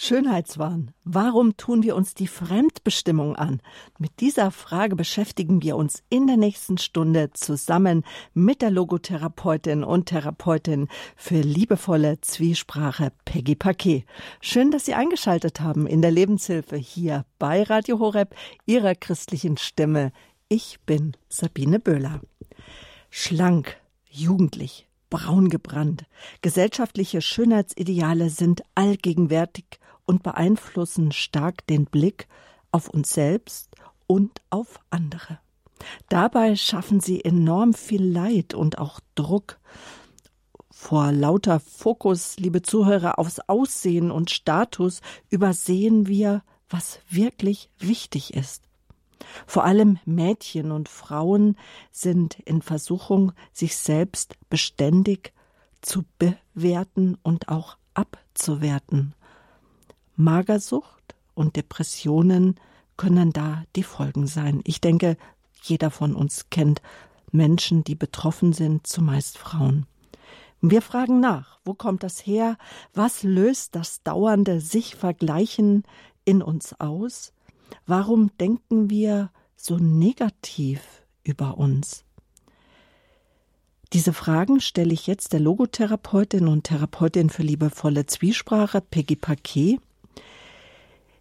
Schönheitswahn. Warum tun wir uns die Fremdbestimmung an? Mit dieser Frage beschäftigen wir uns in der nächsten Stunde zusammen mit der Logotherapeutin und Therapeutin für liebevolle Zwiesprache Peggy Paquet. Schön, dass Sie eingeschaltet haben in der Lebenshilfe hier bei Radio Horeb, Ihrer christlichen Stimme. Ich bin Sabine Böhler. Schlank, jugendlich, braun gebrannt. Gesellschaftliche Schönheitsideale sind allgegenwärtig und beeinflussen stark den Blick auf uns selbst und auf andere. Dabei schaffen sie enorm viel Leid und auch Druck. Vor lauter Fokus, liebe Zuhörer, aufs Aussehen und Status übersehen wir, was wirklich wichtig ist. Vor allem Mädchen und Frauen sind in Versuchung, sich selbst beständig zu bewerten und auch abzuwerten. Magersucht und Depressionen können da die Folgen sein. Ich denke, jeder von uns kennt Menschen, die betroffen sind, zumeist Frauen. Wir fragen nach, wo kommt das her? Was löst das dauernde sich vergleichen in uns aus? Warum denken wir so negativ über uns? Diese Fragen stelle ich jetzt der Logotherapeutin und Therapeutin für liebevolle Zwiesprache Peggy Paquet.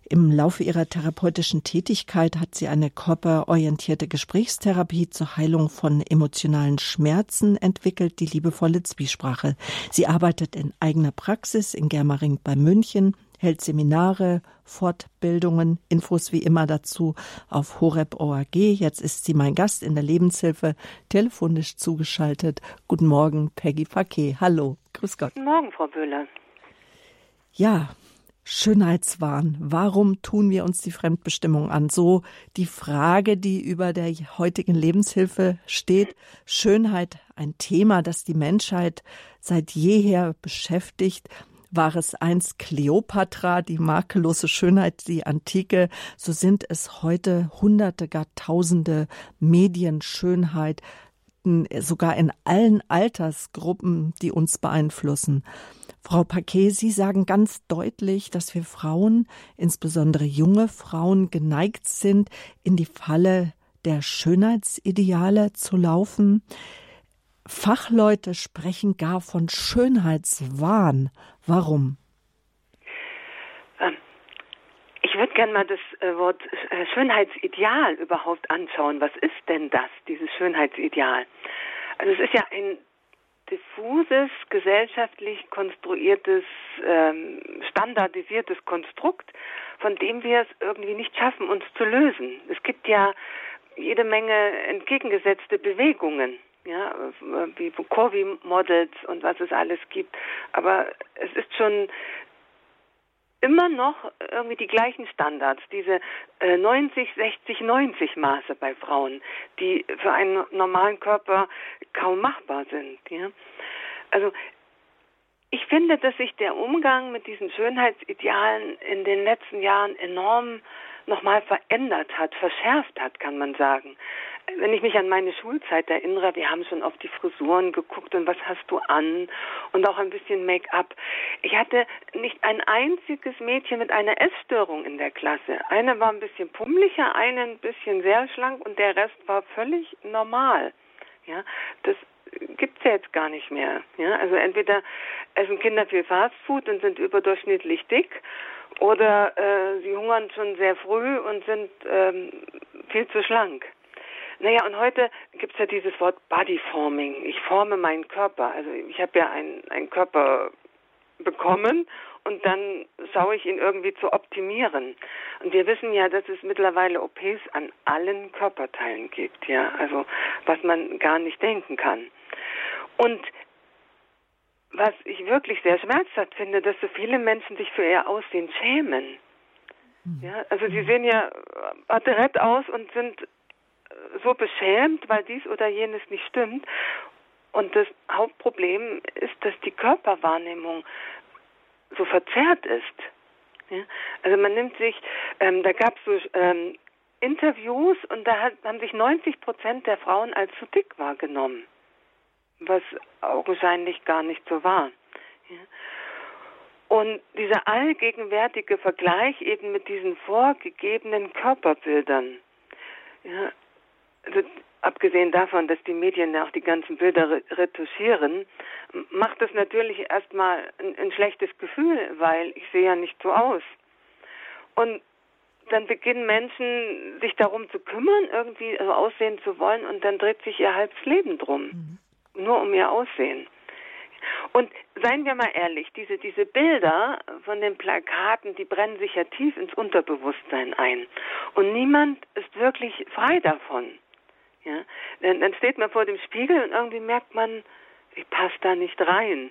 Im Laufe ihrer therapeutischen Tätigkeit hat sie eine körperorientierte Gesprächstherapie zur Heilung von emotionalen Schmerzen entwickelt, die liebevolle Zwiesprache. Sie arbeitet in eigener Praxis in Germering bei München, hält Seminare, Fortbildungen, Infos wie immer dazu auf horeb.org. Jetzt ist sie mein Gast in der Lebenshilfe, telefonisch zugeschaltet. Guten Morgen, Peggy Paquet. Hallo, grüß Gott. Guten Morgen, Frau Böhler. Ja, Schönheitswahn. Warum tun wir uns die Fremdbestimmung an? So die Frage, die über der heutigen Lebenshilfe steht. Schönheit, ein Thema, das die Menschheit seit jeher beschäftigt. War es einst Kleopatra, die makellose Schönheit, die Antike, so sind es heute Hunderte, gar Tausende Medienschönheit, sogar in allen Altersgruppen, die uns beeinflussen. Frau Paquet, Sie sagen ganz deutlich, dass wir Frauen, insbesondere junge Frauen, geneigt sind, in die Falle der Schönheitsideale zu laufen. Fachleute sprechen gar von Schönheitswahn. Warum? Ähm, ich würde gerne mal das äh, Wort äh, Schönheitsideal überhaupt anschauen. Was ist denn das, dieses Schönheitsideal? Also es ist ja ein diffuses, gesellschaftlich konstruiertes, ähm, standardisiertes Konstrukt, von dem wir es irgendwie nicht schaffen, uns zu lösen. Es gibt ja jede Menge entgegengesetzte Bewegungen, ja, wie Corvi-Models und was es alles gibt. Aber es ist schon immer noch irgendwie die gleichen Standards, diese äh, 90, 60, 90 Maße bei Frauen, die für einen normalen Körper kaum machbar sind. Ja? Also ich finde, dass sich der Umgang mit diesen Schönheitsidealen in den letzten Jahren enorm nochmal verändert hat, verschärft hat, kann man sagen wenn ich mich an meine Schulzeit erinnere, wir haben schon auf die Frisuren geguckt und was hast du an und auch ein bisschen Make-up. Ich hatte nicht ein einziges Mädchen mit einer Essstörung in der Klasse. Eine war ein bisschen pummeliger, eine ein bisschen sehr schlank und der Rest war völlig normal. Ja, das gibt's ja jetzt gar nicht mehr. Ja, also entweder essen Kinder viel Fastfood und sind überdurchschnittlich dick oder äh, sie hungern schon sehr früh und sind ähm, viel zu schlank. Naja, und heute gibt es ja dieses Wort Bodyforming. Ich forme meinen Körper. Also ich habe ja einen Körper bekommen und dann schaue ich ihn irgendwie zu optimieren. Und wir wissen ja, dass es mittlerweile OPs an allen Körperteilen gibt, ja, also was man gar nicht denken kann. Und was ich wirklich sehr schmerzhaft finde, dass so viele Menschen sich für ihr Aussehen schämen. Ja, also sie sehen ja adrett aus und sind so beschämt, weil dies oder jenes nicht stimmt. Und das Hauptproblem ist, dass die Körperwahrnehmung so verzerrt ist. Ja? Also man nimmt sich, ähm, da gab es so ähm, Interviews und da hat, haben sich 90 Prozent der Frauen als zu dick wahrgenommen, was augenscheinlich gar nicht so war. Ja? Und dieser allgegenwärtige Vergleich eben mit diesen vorgegebenen Körperbildern. Ja, also abgesehen davon, dass die Medien ja auch die ganzen Bilder retuschieren, macht das natürlich erstmal ein, ein schlechtes Gefühl, weil ich sehe ja nicht so aus. Und dann beginnen Menschen sich darum zu kümmern, irgendwie so aussehen zu wollen und dann dreht sich ihr halbes Leben drum. Mhm. Nur um ihr Aussehen. Und seien wir mal ehrlich, diese, diese Bilder von den Plakaten, die brennen sich ja tief ins Unterbewusstsein ein. Und niemand ist wirklich frei davon. Ja? Dann, dann steht man vor dem Spiegel und irgendwie merkt man, ich passe da nicht rein.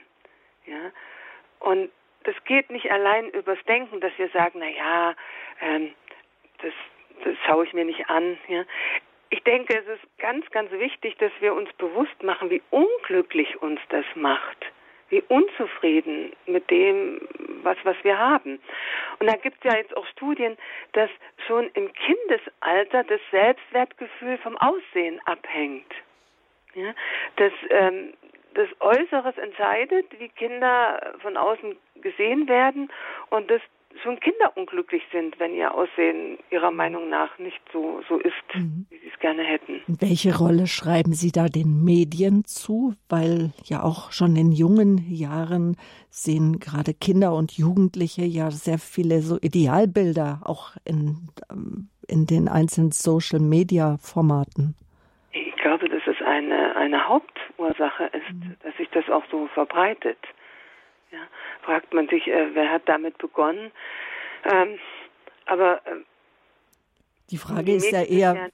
Ja? Und das geht nicht allein übers Denken, dass wir sagen, na ja, ähm, das, das schaue ich mir nicht an. Ja? Ich denke, es ist ganz, ganz wichtig, dass wir uns bewusst machen, wie unglücklich uns das macht, wie unzufrieden mit dem, was, was wir haben. Und da gibt es ja jetzt auch Studien, dass schon im Kindesalter das Selbstwertgefühl vom Aussehen abhängt. Ja, dass ähm, das Äußeres entscheidet, wie Kinder von außen gesehen werden und dass schon Kinder unglücklich sind, wenn ihr Aussehen ihrer Meinung nach nicht so, so ist, mhm. wie sie es gerne hätten. Welche Rolle schreiben Sie da den Medien zu? Weil ja auch schon in jungen Jahren sehen gerade Kinder und Jugendliche ja sehr viele so Idealbilder auch in, ähm, in den einzelnen Social-Media-Formaten. Ich glaube, dass es eine, eine Hauptursache ist, mhm. dass sich das auch so verbreitet. Ja, fragt man sich, äh, wer hat damit begonnen? Ähm, aber äh, die Frage die ist ja eher ja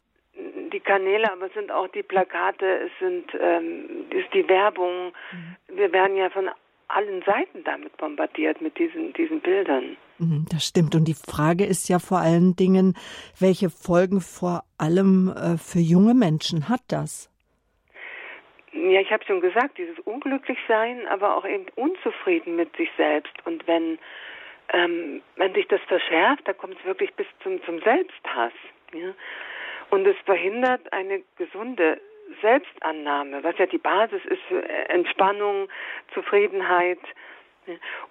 die Kanäle, aber es sind auch die Plakate, es sind ähm, ist die Werbung. Mhm. Wir werden ja von allen Seiten damit bombardiert mit diesen diesen Bildern. Mhm, das stimmt. Und die Frage ist ja vor allen Dingen, welche Folgen vor allem äh, für junge Menschen hat das? Ja, ich habe schon gesagt, dieses Unglücklichsein, aber auch eben unzufrieden mit sich selbst. Und wenn, ähm, wenn sich das verschärft, da kommt es wirklich bis zum, zum Selbsthass. Ja? Und es verhindert eine gesunde Selbstannahme, was ja die Basis ist für Entspannung, Zufriedenheit.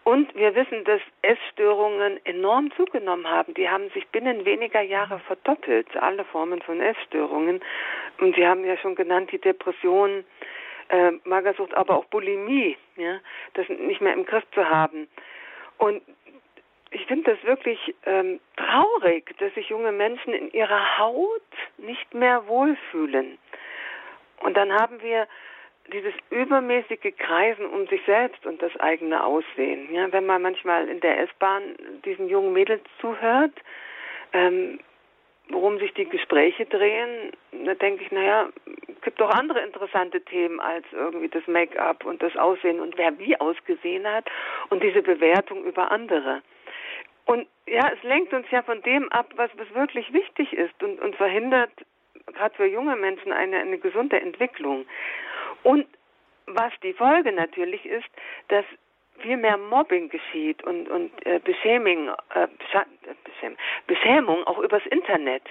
Und wir wissen, dass Essstörungen enorm zugenommen haben. Die haben sich binnen weniger Jahre verdoppelt, alle Formen von Essstörungen. Und Sie haben ja schon genannt, die Depression, äh, Magersucht, aber auch Bulimie, ja, das nicht mehr im Griff zu haben. Und ich finde das wirklich ähm, traurig, dass sich junge Menschen in ihrer Haut nicht mehr wohlfühlen. Und dann haben wir dieses übermäßige Kreisen um sich selbst und das eigene Aussehen. Ja, wenn man manchmal in der S-Bahn diesen jungen Mädels zuhört, ähm, worum sich die Gespräche drehen, da denke ich, naja, gibt doch andere interessante Themen als irgendwie das Make-up und das Aussehen und wer wie ausgesehen hat und diese Bewertung über andere. Und ja, es lenkt uns ja von dem ab, was, was wirklich wichtig ist und, und verhindert gerade für junge Menschen eine, eine gesunde Entwicklung. Und was die Folge natürlich ist, dass viel mehr Mobbing geschieht und, und äh, Beschäming, äh, Beschämung, Beschämung auch übers Internet.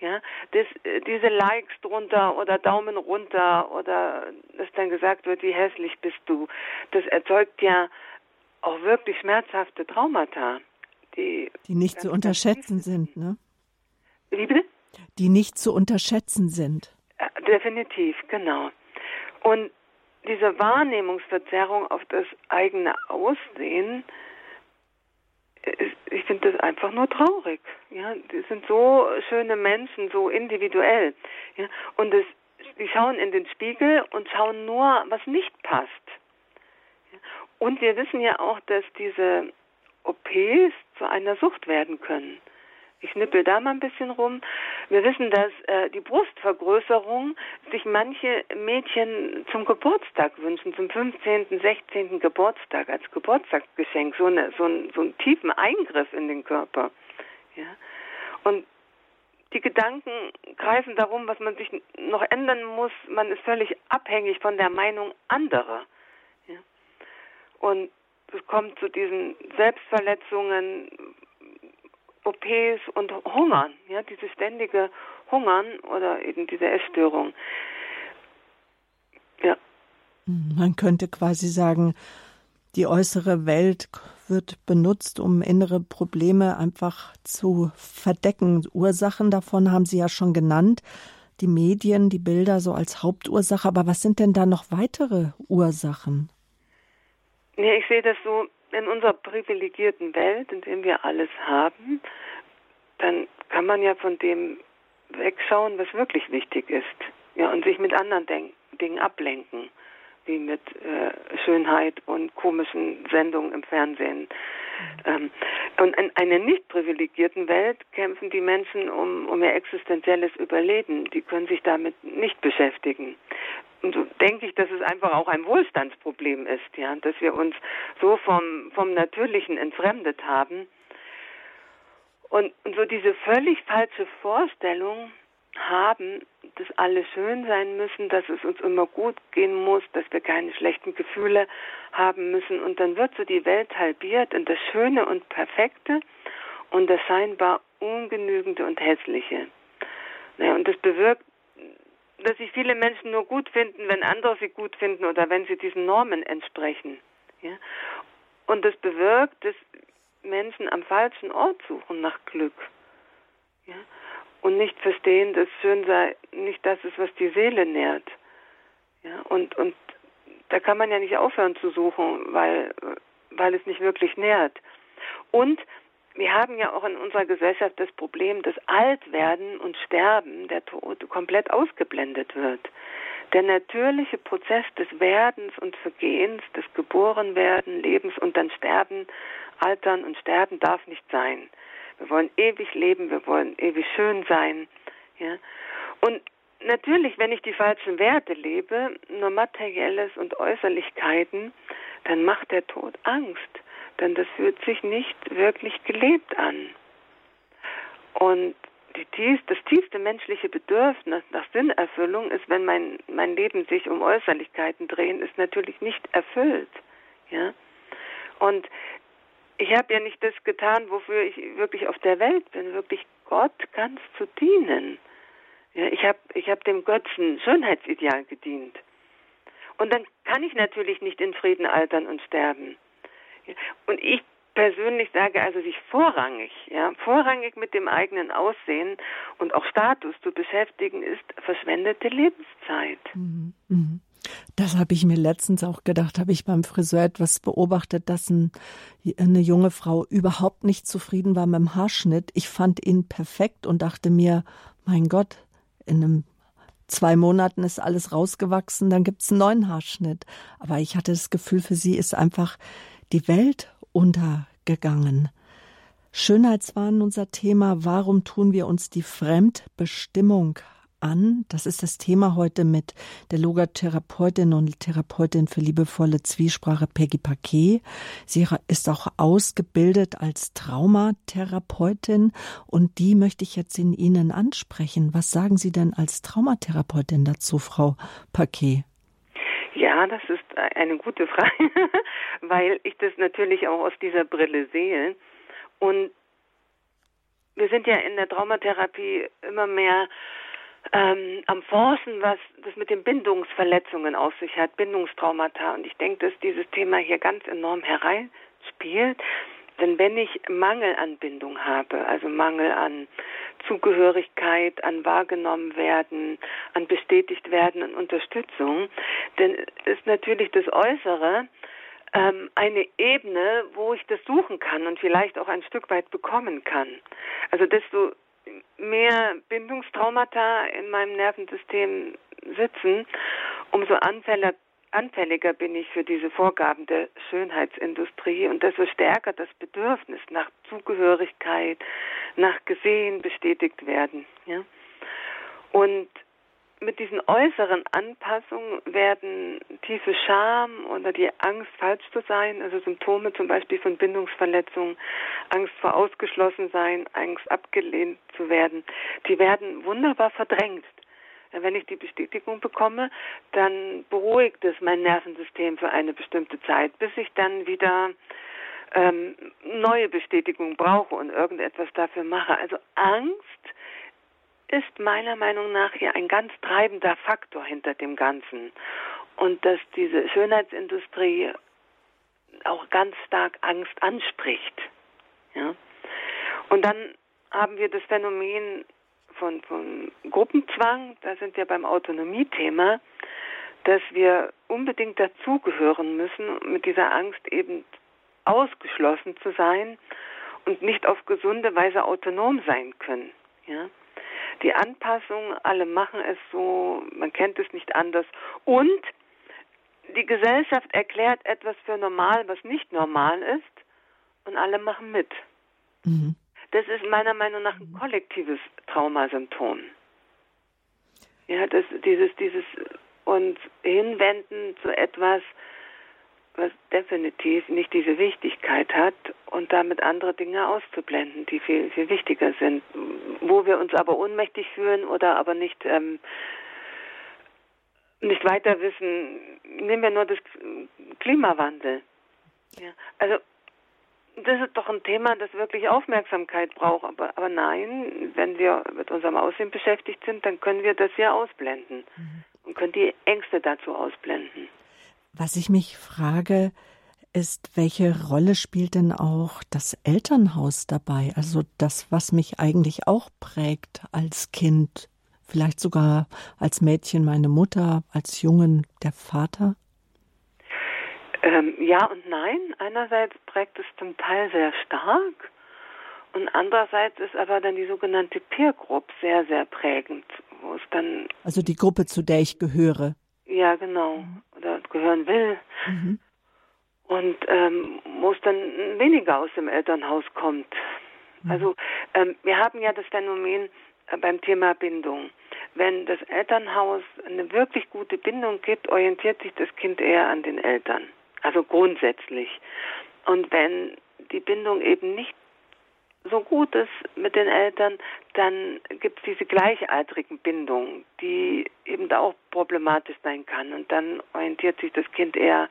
Ja, das, äh, diese Likes drunter oder Daumen runter oder dass dann gesagt wird, wie hässlich bist du, das erzeugt ja auch wirklich schmerzhafte Traumata. Die, die nicht zu unterschätzen sind, ne? Wie bitte? Die nicht zu unterschätzen sind. Äh, definitiv, genau. Und diese Wahrnehmungsverzerrung auf das eigene Aussehen, ich finde das einfach nur traurig. Ja, die sind so schöne Menschen, so individuell. Ja, und es, die schauen in den Spiegel und schauen nur, was nicht passt. Und wir wissen ja auch, dass diese OPs zu einer Sucht werden können. Ich nippel da mal ein bisschen rum. Wir wissen, dass äh, die Brustvergrößerung sich manche Mädchen zum Geburtstag wünschen, zum 15., 16. Geburtstag als Geburtstagsgeschenk, so, eine, so, ein, so einen tiefen Eingriff in den Körper. Ja. Und die Gedanken kreisen darum, was man sich noch ändern muss. Man ist völlig abhängig von der Meinung anderer. Ja. Und es kommt zu diesen Selbstverletzungen, OPs und Hungern, ja, dieses ständige Hungern oder eben diese Essstörung. Ja. Man könnte quasi sagen, die äußere Welt wird benutzt, um innere Probleme einfach zu verdecken. Ursachen davon haben Sie ja schon genannt. Die Medien, die Bilder so als Hauptursache. Aber was sind denn da noch weitere Ursachen? Ja, ich sehe das so in unserer privilegierten Welt, in der wir alles haben, dann kann man ja von dem wegschauen, was wirklich wichtig ist. Ja, und sich mit anderen Denk Dingen ablenken, wie mit äh, Schönheit und komischen Sendungen im Fernsehen. Ähm, und in einer nicht privilegierten Welt kämpfen die Menschen um, um ihr existenzielles Überleben. Die können sich damit nicht beschäftigen. Denke ich, dass es einfach auch ein Wohlstandsproblem ist, ja, dass wir uns so vom, vom Natürlichen entfremdet haben. Und, und so diese völlig falsche Vorstellung haben, dass alle schön sein müssen, dass es uns immer gut gehen muss, dass wir keine schlechten Gefühle haben müssen. Und dann wird so die Welt halbiert in das Schöne und Perfekte und das scheinbar Ungenügende und Hässliche. Naja, und das bewirkt dass sich viele Menschen nur gut finden, wenn andere sie gut finden oder wenn sie diesen Normen entsprechen. Ja? Und das bewirkt, dass Menschen am falschen Ort suchen nach Glück. Ja? Und nicht verstehen, dass schön sei nicht das ist, was die Seele nährt. Ja? Und, und da kann man ja nicht aufhören zu suchen, weil, weil es nicht wirklich nährt. Und wir haben ja auch in unserer Gesellschaft das Problem, dass Altwerden und Sterben, der Tod, komplett ausgeblendet wird. Der natürliche Prozess des Werdens und Vergehens, des Geborenwerden, Lebens und dann Sterben, Altern und Sterben darf nicht sein. Wir wollen ewig leben, wir wollen ewig schön sein. Ja? Und natürlich, wenn ich die falschen Werte lebe, nur materielles und Äußerlichkeiten, dann macht der Tod Angst denn das fühlt sich nicht wirklich gelebt an. Und tief, das tiefste menschliche Bedürfnis nach Sinnerfüllung ist, wenn mein, mein Leben sich um Äußerlichkeiten drehen, ist natürlich nicht erfüllt. Ja? Und ich habe ja nicht das getan, wofür ich wirklich auf der Welt bin, wirklich Gott ganz zu dienen. Ja, ich habe ich hab dem Götzen Schönheitsideal gedient. Und dann kann ich natürlich nicht in Frieden altern und sterben. Und ich persönlich sage also, sich vorrangig, ja, vorrangig mit dem eigenen Aussehen und auch Status zu beschäftigen, ist verschwendete Lebenszeit. Mhm. Mhm. Das habe ich mir letztens auch gedacht, habe ich beim Friseur etwas beobachtet, dass ein, eine junge Frau überhaupt nicht zufrieden war mit dem Haarschnitt. Ich fand ihn perfekt und dachte mir, mein Gott, in einem zwei Monaten ist alles rausgewachsen, dann gibt es einen neuen Haarschnitt. Aber ich hatte das Gefühl, für sie ist einfach die Welt untergegangen. Schönheitswahn unser Thema. Warum tun wir uns die Fremdbestimmung an? Das ist das Thema heute mit der Logotherapeutin und Therapeutin für liebevolle Zwiesprache Peggy Paquet. Sie ist auch ausgebildet als Traumatherapeutin und die möchte ich jetzt in Ihnen ansprechen. Was sagen Sie denn als Traumatherapeutin dazu, Frau Paquet? Ja, das ist eine gute Frage, weil ich das natürlich auch aus dieser Brille sehe. Und wir sind ja in der Traumatherapie immer mehr ähm, am Forschen, was das mit den Bindungsverletzungen auf sich hat, Bindungstraumata. Und ich denke, dass dieses Thema hier ganz enorm hereinspielt. Denn wenn ich Mangelanbindung habe, also Mangel an Zugehörigkeit, an wahrgenommen werden, an bestätigt werden, an Unterstützung, dann ist natürlich das Äußere ähm, eine Ebene, wo ich das suchen kann und vielleicht auch ein Stück weit bekommen kann. Also desto mehr Bindungstraumata in meinem Nervensystem sitzen, umso anfälliger anfälliger bin ich für diese Vorgaben der Schönheitsindustrie und desto stärker das Bedürfnis nach Zugehörigkeit, nach gesehen, bestätigt werden. Ja? Und mit diesen äußeren Anpassungen werden tiefe Scham oder die Angst, falsch zu sein, also Symptome zum Beispiel von Bindungsverletzungen, Angst vor Ausgeschlossensein, Angst abgelehnt zu werden, die werden wunderbar verdrängt wenn ich die Bestätigung bekomme, dann beruhigt es mein Nervensystem für eine bestimmte Zeit, bis ich dann wieder ähm, neue Bestätigung brauche und irgendetwas dafür mache. Also Angst ist meiner Meinung nach hier ein ganz treibender Faktor hinter dem Ganzen. Und dass diese Schönheitsindustrie auch ganz stark Angst anspricht. Ja? Und dann haben wir das Phänomen von, von Gruppenzwang, da sind wir beim Autonomiethema, dass wir unbedingt dazugehören müssen, mit dieser Angst eben ausgeschlossen zu sein und nicht auf gesunde Weise autonom sein können. Ja? Die Anpassung, alle machen es so, man kennt es nicht anders. Und die Gesellschaft erklärt etwas für normal, was nicht normal ist, und alle machen mit. Mhm. Das ist meiner Meinung nach ein kollektives Traumasymptom. Ja, das, dieses, dieses uns hinwenden zu etwas, was definitiv nicht diese Wichtigkeit hat und damit andere Dinge auszublenden, die viel, viel wichtiger sind, wo wir uns aber ohnmächtig fühlen oder aber nicht, ähm, nicht weiter wissen. Nehmen wir nur das Klimawandel. Ja, also das ist doch ein Thema, das wirklich Aufmerksamkeit braucht. Aber, aber nein, wenn wir mit unserem Aussehen beschäftigt sind, dann können wir das ja ausblenden mhm. und können die Ängste dazu ausblenden. Was ich mich frage, ist, welche Rolle spielt denn auch das Elternhaus dabei? Also das, was mich eigentlich auch prägt als Kind, vielleicht sogar als Mädchen meine Mutter, als Jungen der Vater? Ähm, ja und nein. Einerseits prägt es zum Teil sehr stark und andererseits ist aber dann die sogenannte Peer Group sehr, sehr prägend, wo es dann. Also die Gruppe, zu der ich gehöre. Ja, genau. Oder gehören will. Mhm. Und ähm, wo es dann weniger aus dem Elternhaus kommt. Mhm. Also ähm, wir haben ja das Phänomen äh, beim Thema Bindung. Wenn das Elternhaus eine wirklich gute Bindung gibt, orientiert sich das Kind eher an den Eltern. Also grundsätzlich. Und wenn die Bindung eben nicht so gut ist mit den Eltern, dann gibt es diese gleichaltrigen Bindungen, die eben da auch problematisch sein kann. Und dann orientiert sich das Kind eher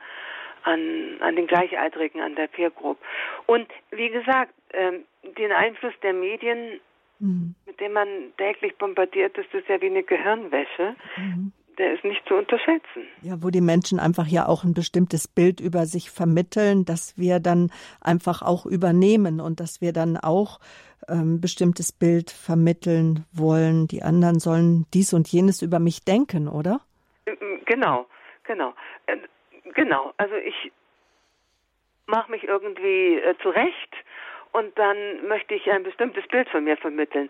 an, an den Gleichaltrigen, an der Peer Group. Und wie gesagt, ähm, den Einfluss der Medien, mhm. mit dem man täglich bombardiert ist, ist ja wie eine Gehirnwäsche. Mhm der ist nicht zu unterschätzen. Ja, wo die Menschen einfach ja auch ein bestimmtes Bild über sich vermitteln, dass wir dann einfach auch übernehmen und dass wir dann auch ein ähm, bestimmtes Bild vermitteln wollen. Die anderen sollen dies und jenes über mich denken, oder? Genau, genau. Äh, genau, also ich mache mich irgendwie äh, zurecht und dann möchte ich ein bestimmtes Bild von mir vermitteln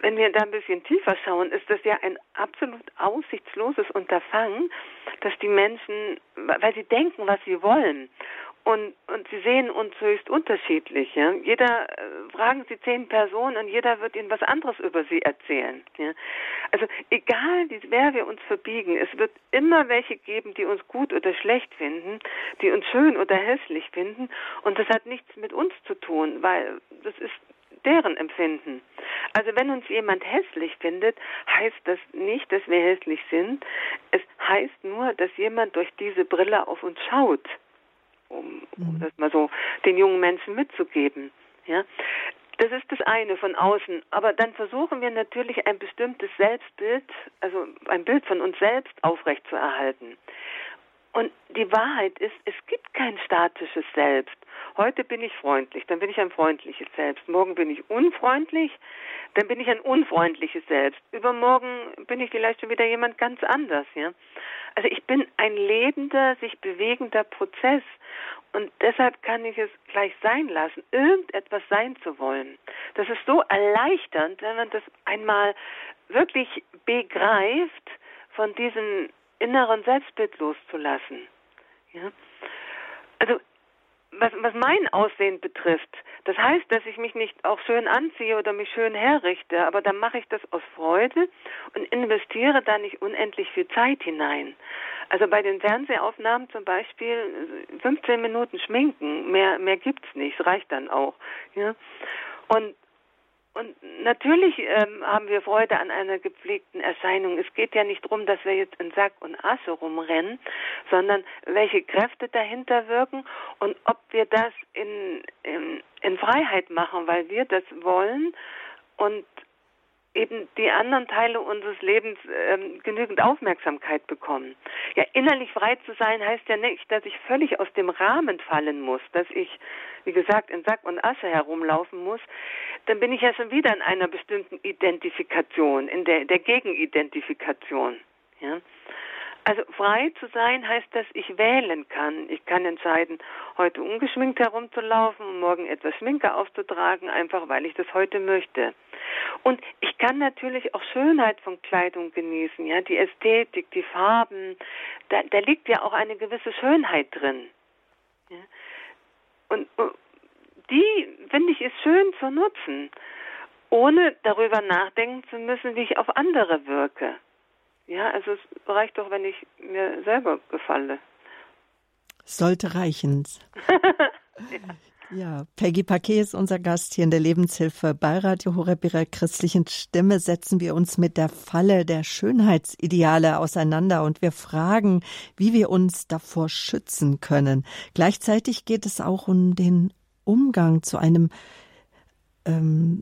wenn wir da ein bisschen tiefer schauen, ist das ja ein absolut aussichtsloses Unterfangen, dass die Menschen, weil sie denken, was sie wollen, und, und sie sehen uns höchst unterschiedlich. Ja? Jeder äh, fragen sie zehn Personen und jeder wird ihnen was anderes über sie erzählen. Ja? Also egal, wie wer wir uns verbiegen, es wird immer welche geben, die uns gut oder schlecht finden, die uns schön oder hässlich finden. Und das hat nichts mit uns zu tun, weil das ist deren Empfinden. Also wenn uns jemand hässlich findet, heißt das nicht, dass wir hässlich sind. Es heißt nur, dass jemand durch diese Brille auf uns schaut, um, um mhm. das mal so den jungen Menschen mitzugeben. Ja, das ist das eine von außen. Aber dann versuchen wir natürlich ein bestimmtes Selbstbild, also ein Bild von uns selbst aufrechtzuerhalten. Und die Wahrheit ist, es gibt kein statisches Selbst. Heute bin ich freundlich, dann bin ich ein freundliches Selbst. Morgen bin ich unfreundlich, dann bin ich ein unfreundliches Selbst. Übermorgen bin ich vielleicht schon wieder jemand ganz anders, ja. Also ich bin ein lebender, sich bewegender Prozess. Und deshalb kann ich es gleich sein lassen, irgendetwas sein zu wollen. Das ist so erleichternd, wenn man das einmal wirklich begreift, von diesem inneren Selbstbild loszulassen. Ja? Also was, was mein Aussehen betrifft, das heißt, dass ich mich nicht auch schön anziehe oder mich schön herrichte, aber dann mache ich das aus Freude und investiere da nicht unendlich viel Zeit hinein. Also bei den Fernsehaufnahmen zum Beispiel 15 Minuten schminken, mehr, mehr gibt's nicht, reicht dann auch. Ja? Und und natürlich ähm, haben wir Freude an einer gepflegten Erscheinung. Es geht ja nicht darum, dass wir jetzt in Sack und Asche rumrennen, sondern welche Kräfte dahinter wirken und ob wir das in, in, in Freiheit machen, weil wir das wollen und eben die anderen Teile unseres Lebens ähm, genügend Aufmerksamkeit bekommen. Ja, innerlich frei zu sein heißt ja nicht, dass ich völlig aus dem Rahmen fallen muss, dass ich, wie gesagt, in Sack und Asche herumlaufen muss. Dann bin ich ja schon wieder in einer bestimmten Identifikation, in der, der Gegenidentifikation. Ja. Also frei zu sein heißt, dass ich wählen kann. Ich kann entscheiden, heute ungeschminkt herumzulaufen und morgen etwas Schminke aufzutragen, einfach weil ich das heute möchte. Und ich kann natürlich auch Schönheit von Kleidung genießen, ja, die Ästhetik, die Farben. Da, da liegt ja auch eine gewisse Schönheit drin. Ja. Und, die, finde ich, ist schön zu nutzen, ohne darüber nachdenken zu müssen, wie ich auf andere wirke. Ja, also es reicht doch, wenn ich mir selber gefalle. Sollte reichen. ja. ja, Peggy Paquet ist unser Gast hier in der Lebenshilfe bei Radio Horeb ihrer christlichen Stimme. Setzen wir uns mit der Falle der Schönheitsideale auseinander und wir fragen, wie wir uns davor schützen können. Gleichzeitig geht es auch um den Umgang zu einem ähm,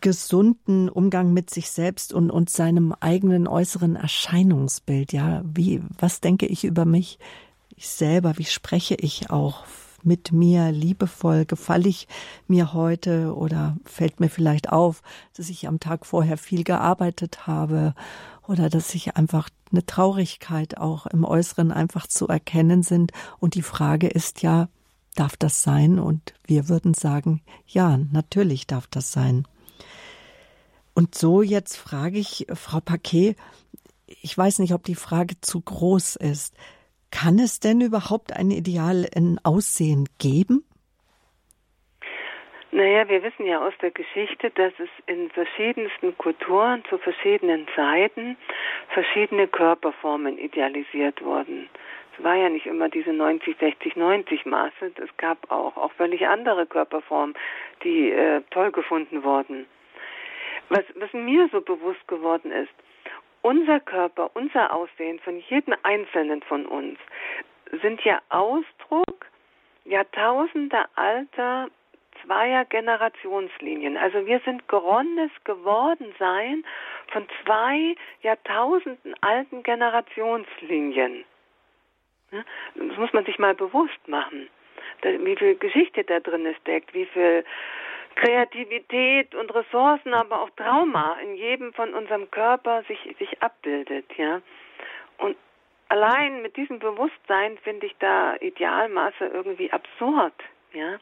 gesunden Umgang mit sich selbst und, und seinem eigenen äußeren Erscheinungsbild. Ja, wie, was denke ich über mich ich selber? Wie spreche ich auch mit mir liebevoll? Gefalle ich mir heute oder fällt mir vielleicht auf, dass ich am Tag vorher viel gearbeitet habe oder dass ich einfach eine Traurigkeit auch im Äußeren einfach zu erkennen sind? Und die Frage ist ja, darf das sein? Und wir würden sagen, ja, natürlich darf das sein. Und so jetzt frage ich Frau Paquet, ich weiß nicht, ob die Frage zu groß ist. Kann es denn überhaupt ein Ideal in Aussehen geben? Naja, wir wissen ja aus der Geschichte, dass es in verschiedensten Kulturen zu verschiedenen Zeiten verschiedene Körperformen idealisiert wurden. Es war ja nicht immer diese 90, 60, 90 Maße. Es gab auch, auch völlig andere Körperformen, die äh, toll gefunden wurden was, was mir so bewusst geworden ist, unser Körper, unser Aussehen von jedem Einzelnen von uns sind ja Ausdruck Jahrtausende alter zweier Generationslinien. Also wir sind geronnenes geworden sein von zwei Jahrtausenden alten Generationslinien. Das muss man sich mal bewusst machen, wie viel Geschichte da drin steckt, wie viel Kreativität und Ressourcen, aber auch Trauma in jedem von unserem Körper sich, sich abbildet, ja. Und allein mit diesem Bewusstsein finde ich da Idealmaße irgendwie absurd, ja.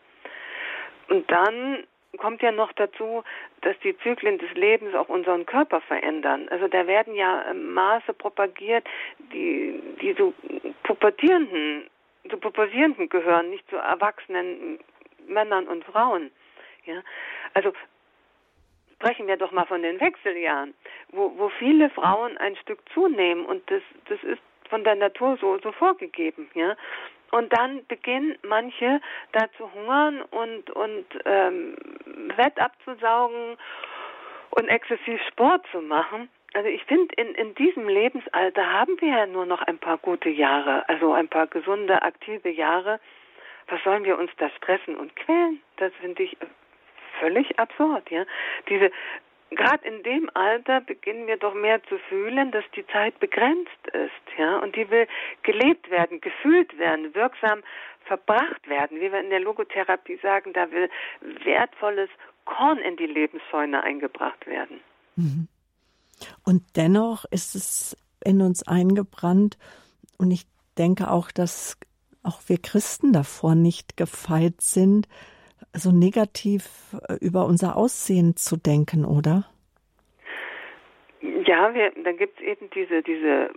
Und dann kommt ja noch dazu, dass die Zyklen des Lebens auch unseren Körper verändern. Also da werden ja Maße propagiert, die, die so pubertierenden, zu pubertierenden gehören, nicht zu erwachsenen Männern und Frauen. Ja? Also sprechen wir doch mal von den Wechseljahren, wo, wo viele Frauen ein Stück zunehmen und das, das ist von der Natur so, so vorgegeben, ja. Und dann beginnen manche da zu hungern und, und ähm, Fett abzusaugen und exzessiv Sport zu machen. Also ich finde, in, in diesem Lebensalter haben wir ja nur noch ein paar gute Jahre, also ein paar gesunde, aktive Jahre. Was sollen wir uns da stressen und quälen? Das finde ich völlig absurd, ja. Diese gerade in dem Alter beginnen wir doch mehr zu fühlen, dass die Zeit begrenzt ist, ja, und die will gelebt werden, gefühlt werden, wirksam verbracht werden, wie wir in der Logotherapie sagen, da will wertvolles Korn in die Lebensscheune eingebracht werden. Mhm. Und dennoch ist es in uns eingebrannt und ich denke auch, dass auch wir Christen davor nicht gefeit sind, so negativ äh, über unser Aussehen zu denken, oder? Ja, wir, da gibt es eben diese, diese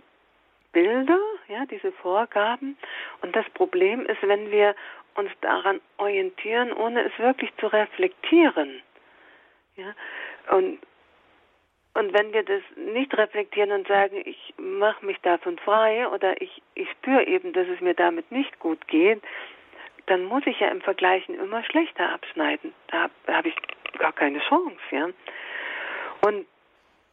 Bilder, ja, diese Vorgaben. Und das Problem ist, wenn wir uns daran orientieren, ohne es wirklich zu reflektieren. Ja, und, und wenn wir das nicht reflektieren und sagen, ich mache mich davon frei oder ich, ich spüre eben, dass es mir damit nicht gut geht, dann muss ich ja im Vergleichen immer schlechter abschneiden. Da habe hab ich gar keine Chance, ja. Und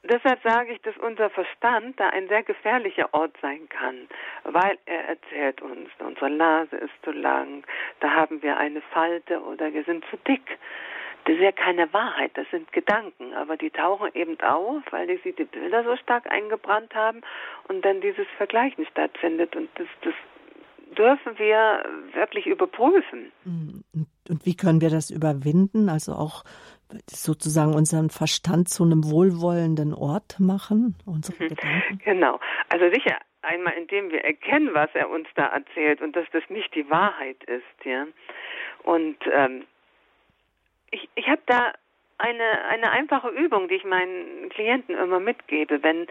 deshalb sage ich, dass unser Verstand da ein sehr gefährlicher Ort sein kann, weil er erzählt uns, unsere Nase ist zu lang, da haben wir eine Falte oder wir sind zu dick. das ist ja keine Wahrheit, das sind Gedanken, aber die tauchen eben auf, weil sie die Bilder so stark eingebrannt haben und dann dieses Vergleichen stattfindet und das, das dürfen wir wirklich überprüfen. Mhm. Und wie können wir das überwinden? Also auch sozusagen unseren Verstand zu einem wohlwollenden Ort machen, unsere mhm. Gedanken? Genau. Also sicher einmal, indem wir erkennen, was er uns da erzählt und dass das nicht die Wahrheit ist, ja. Und ähm, ich, ich habe da eine, eine einfache Übung, die ich meinen Klienten immer mitgebe, wenn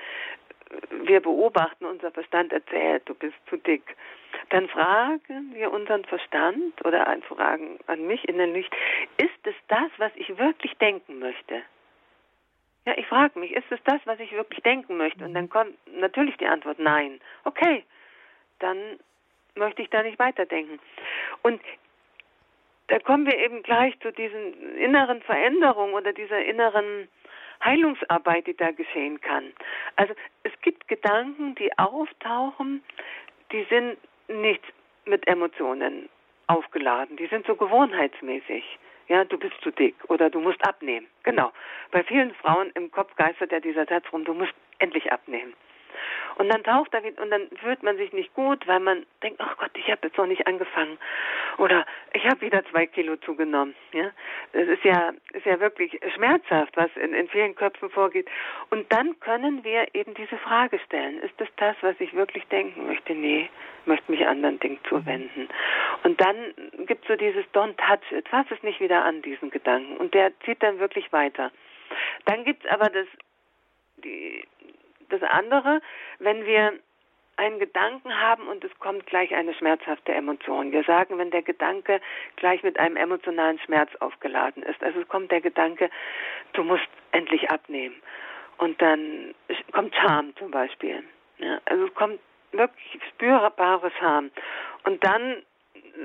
wir beobachten, unser Verstand erzählt, du bist zu dick, dann fragen wir unseren Verstand oder fragen an mich innerlich, ist es das, was ich wirklich denken möchte? Ja, ich frage mich, ist es das, was ich wirklich denken möchte? Und dann kommt natürlich die Antwort nein. Okay, dann möchte ich da nicht weiterdenken. Und da kommen wir eben gleich zu diesen inneren Veränderungen oder dieser inneren Heilungsarbeit, die da geschehen kann. Also es gibt Gedanken, die auftauchen, die sind nicht mit Emotionen aufgeladen, die sind so gewohnheitsmäßig. Ja, du bist zu dick oder du musst abnehmen. Genau. Bei vielen Frauen im Kopf geistert ja dieser Satz rum, du musst endlich abnehmen. Und dann taucht er wieder und dann fühlt man sich nicht gut, weil man denkt, ach Gott, ich habe jetzt noch nicht angefangen. Oder ich habe wieder zwei Kilo zugenommen. Ja, das ist ja, ist ja wirklich schmerzhaft, was in, in vielen Köpfen vorgeht. Und dann können wir eben diese Frage stellen. Ist das das, was ich wirklich denken möchte? Nee, möchte mich anderen Dingen zuwenden. Und dann gibt es so dieses Don't touch it. Fass es nicht wieder an, diesen Gedanken. Und der zieht dann wirklich weiter. Dann gibt es aber das, die, das andere, wenn wir einen Gedanken haben und es kommt gleich eine schmerzhafte Emotion. Wir sagen, wenn der Gedanke gleich mit einem emotionalen Schmerz aufgeladen ist. Also es kommt der Gedanke, du musst endlich abnehmen. Und dann kommt Scham zum Beispiel. Ja, also es kommt wirklich spürbare Scham. Und dann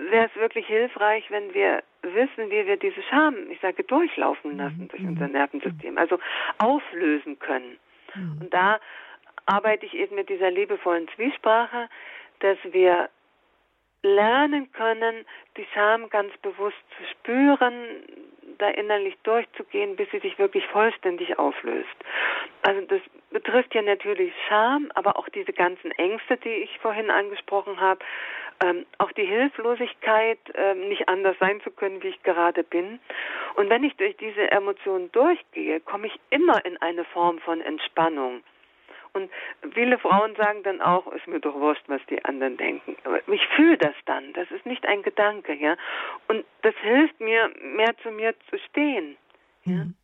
wäre es wirklich hilfreich, wenn wir wissen, wie wir diese Scham, ich sage, durchlaufen lassen durch unser mhm. Nervensystem, also auflösen können. Mhm. Und da arbeite ich eben mit dieser liebevollen Zwiesprache, dass wir lernen können, die Scham ganz bewusst zu spüren, da innerlich durchzugehen, bis sie sich wirklich vollständig auflöst. Also das betrifft ja natürlich Scham, aber auch diese ganzen Ängste, die ich vorhin angesprochen habe, ähm, auch die Hilflosigkeit, ähm, nicht anders sein zu können, wie ich gerade bin. Und wenn ich durch diese Emotionen durchgehe, komme ich immer in eine Form von Entspannung. Und viele Frauen sagen dann auch, ist mir doch wurscht, was die anderen denken. Aber ich fühle das dann. Das ist nicht ein Gedanke, ja. Und das hilft mir, mehr zu mir zu stehen. Ja? Mhm.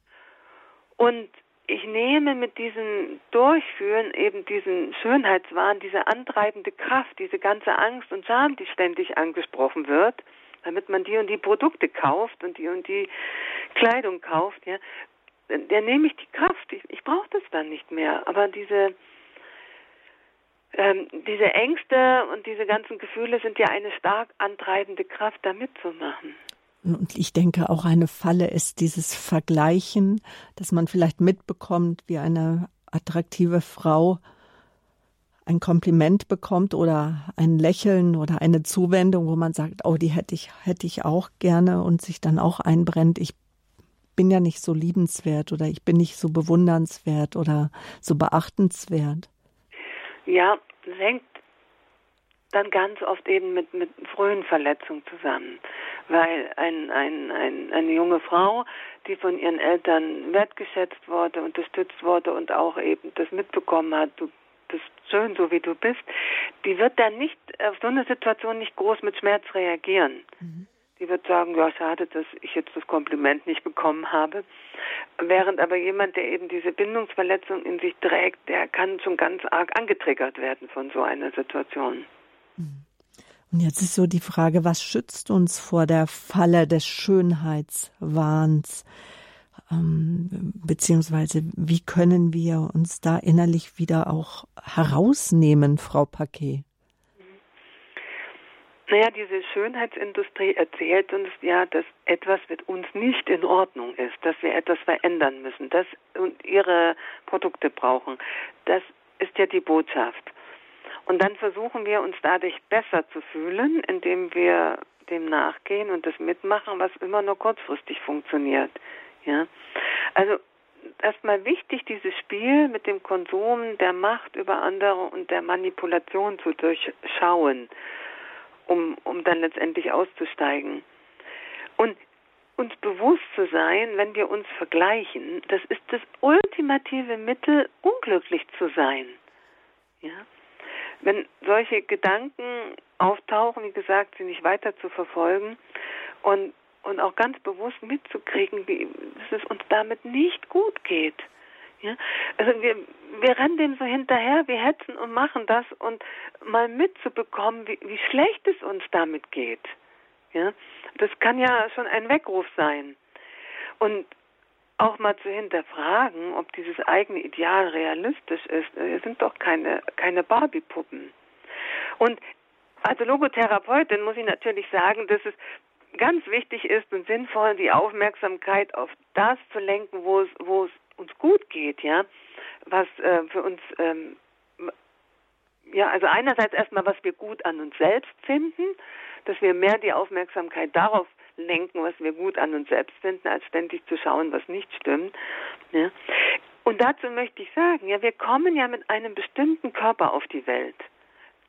Und ich nehme mit diesem Durchführen eben diesen Schönheitswahn, diese antreibende Kraft, diese ganze Angst und Scham, die ständig angesprochen wird, damit man die und die Produkte kauft und die und die Kleidung kauft, ja, der nehme ich die Kraft. Ich, ich brauche das dann nicht mehr. Aber diese ähm, diese Ängste und diese ganzen Gefühle sind ja eine stark antreibende Kraft, da mitzumachen. Und ich denke, auch eine Falle ist dieses Vergleichen, dass man vielleicht mitbekommt, wie eine attraktive Frau ein Kompliment bekommt oder ein Lächeln oder eine Zuwendung, wo man sagt, oh, die hätte ich, hätte ich auch gerne und sich dann auch einbrennt, ich bin ja nicht so liebenswert oder ich bin nicht so bewundernswert oder so beachtenswert. Ja, das hängt dann ganz oft eben mit, mit frühen Verletzungen zusammen. Weil ein, ein, ein, eine junge Frau, die von ihren Eltern wertgeschätzt wurde, unterstützt wurde und auch eben das mitbekommen hat, du bist schön, so wie du bist, die wird dann nicht auf so eine Situation nicht groß mit Schmerz reagieren. Mhm. Die wird sagen, ja, schade, dass ich jetzt das Kompliment nicht bekommen habe. Während aber jemand, der eben diese Bindungsverletzung in sich trägt, der kann schon ganz arg angetriggert werden von so einer Situation. Und jetzt ist so die Frage, was schützt uns vor der Falle des Schönheitswahns? Ähm, beziehungsweise wie können wir uns da innerlich wieder auch herausnehmen, Frau Paquet? Naja, diese Schönheitsindustrie erzählt uns ja, dass etwas mit uns nicht in Ordnung ist, dass wir etwas verändern müssen, dass und ihre Produkte brauchen. Das ist ja die Botschaft. Und dann versuchen wir uns dadurch besser zu fühlen, indem wir dem nachgehen und das mitmachen, was immer nur kurzfristig funktioniert. Ja, also erstmal wichtig, dieses Spiel mit dem Konsum der Macht über andere und der Manipulation zu durchschauen, um, um dann letztendlich auszusteigen. Und uns bewusst zu sein, wenn wir uns vergleichen, das ist das ultimative Mittel, unglücklich zu sein. Ja? Wenn solche Gedanken auftauchen, wie gesagt, sie nicht weiter zu verfolgen und, und auch ganz bewusst mitzukriegen, wie, dass es uns damit nicht gut geht. Ja? Also wir, wir rennen dem so hinterher, wir hetzen und machen das und mal mitzubekommen, wie, wie schlecht es uns damit geht. Ja? Das kann ja schon ein Weckruf sein. Und auch mal zu hinterfragen, ob dieses eigene Ideal realistisch ist. Wir sind doch keine, keine Barbie-Puppen. Und als Logotherapeutin muss ich natürlich sagen, dass es ganz wichtig ist und sinnvoll, die Aufmerksamkeit auf das zu lenken, wo es, wo es uns gut geht, ja, was äh, für uns, ähm, ja, also einerseits erstmal, was wir gut an uns selbst finden, dass wir mehr die Aufmerksamkeit darauf lenken, was wir gut an uns selbst finden, als ständig zu schauen, was nicht stimmt. Ja. Und dazu möchte ich sagen, ja, wir kommen ja mit einem bestimmten Körper auf die Welt,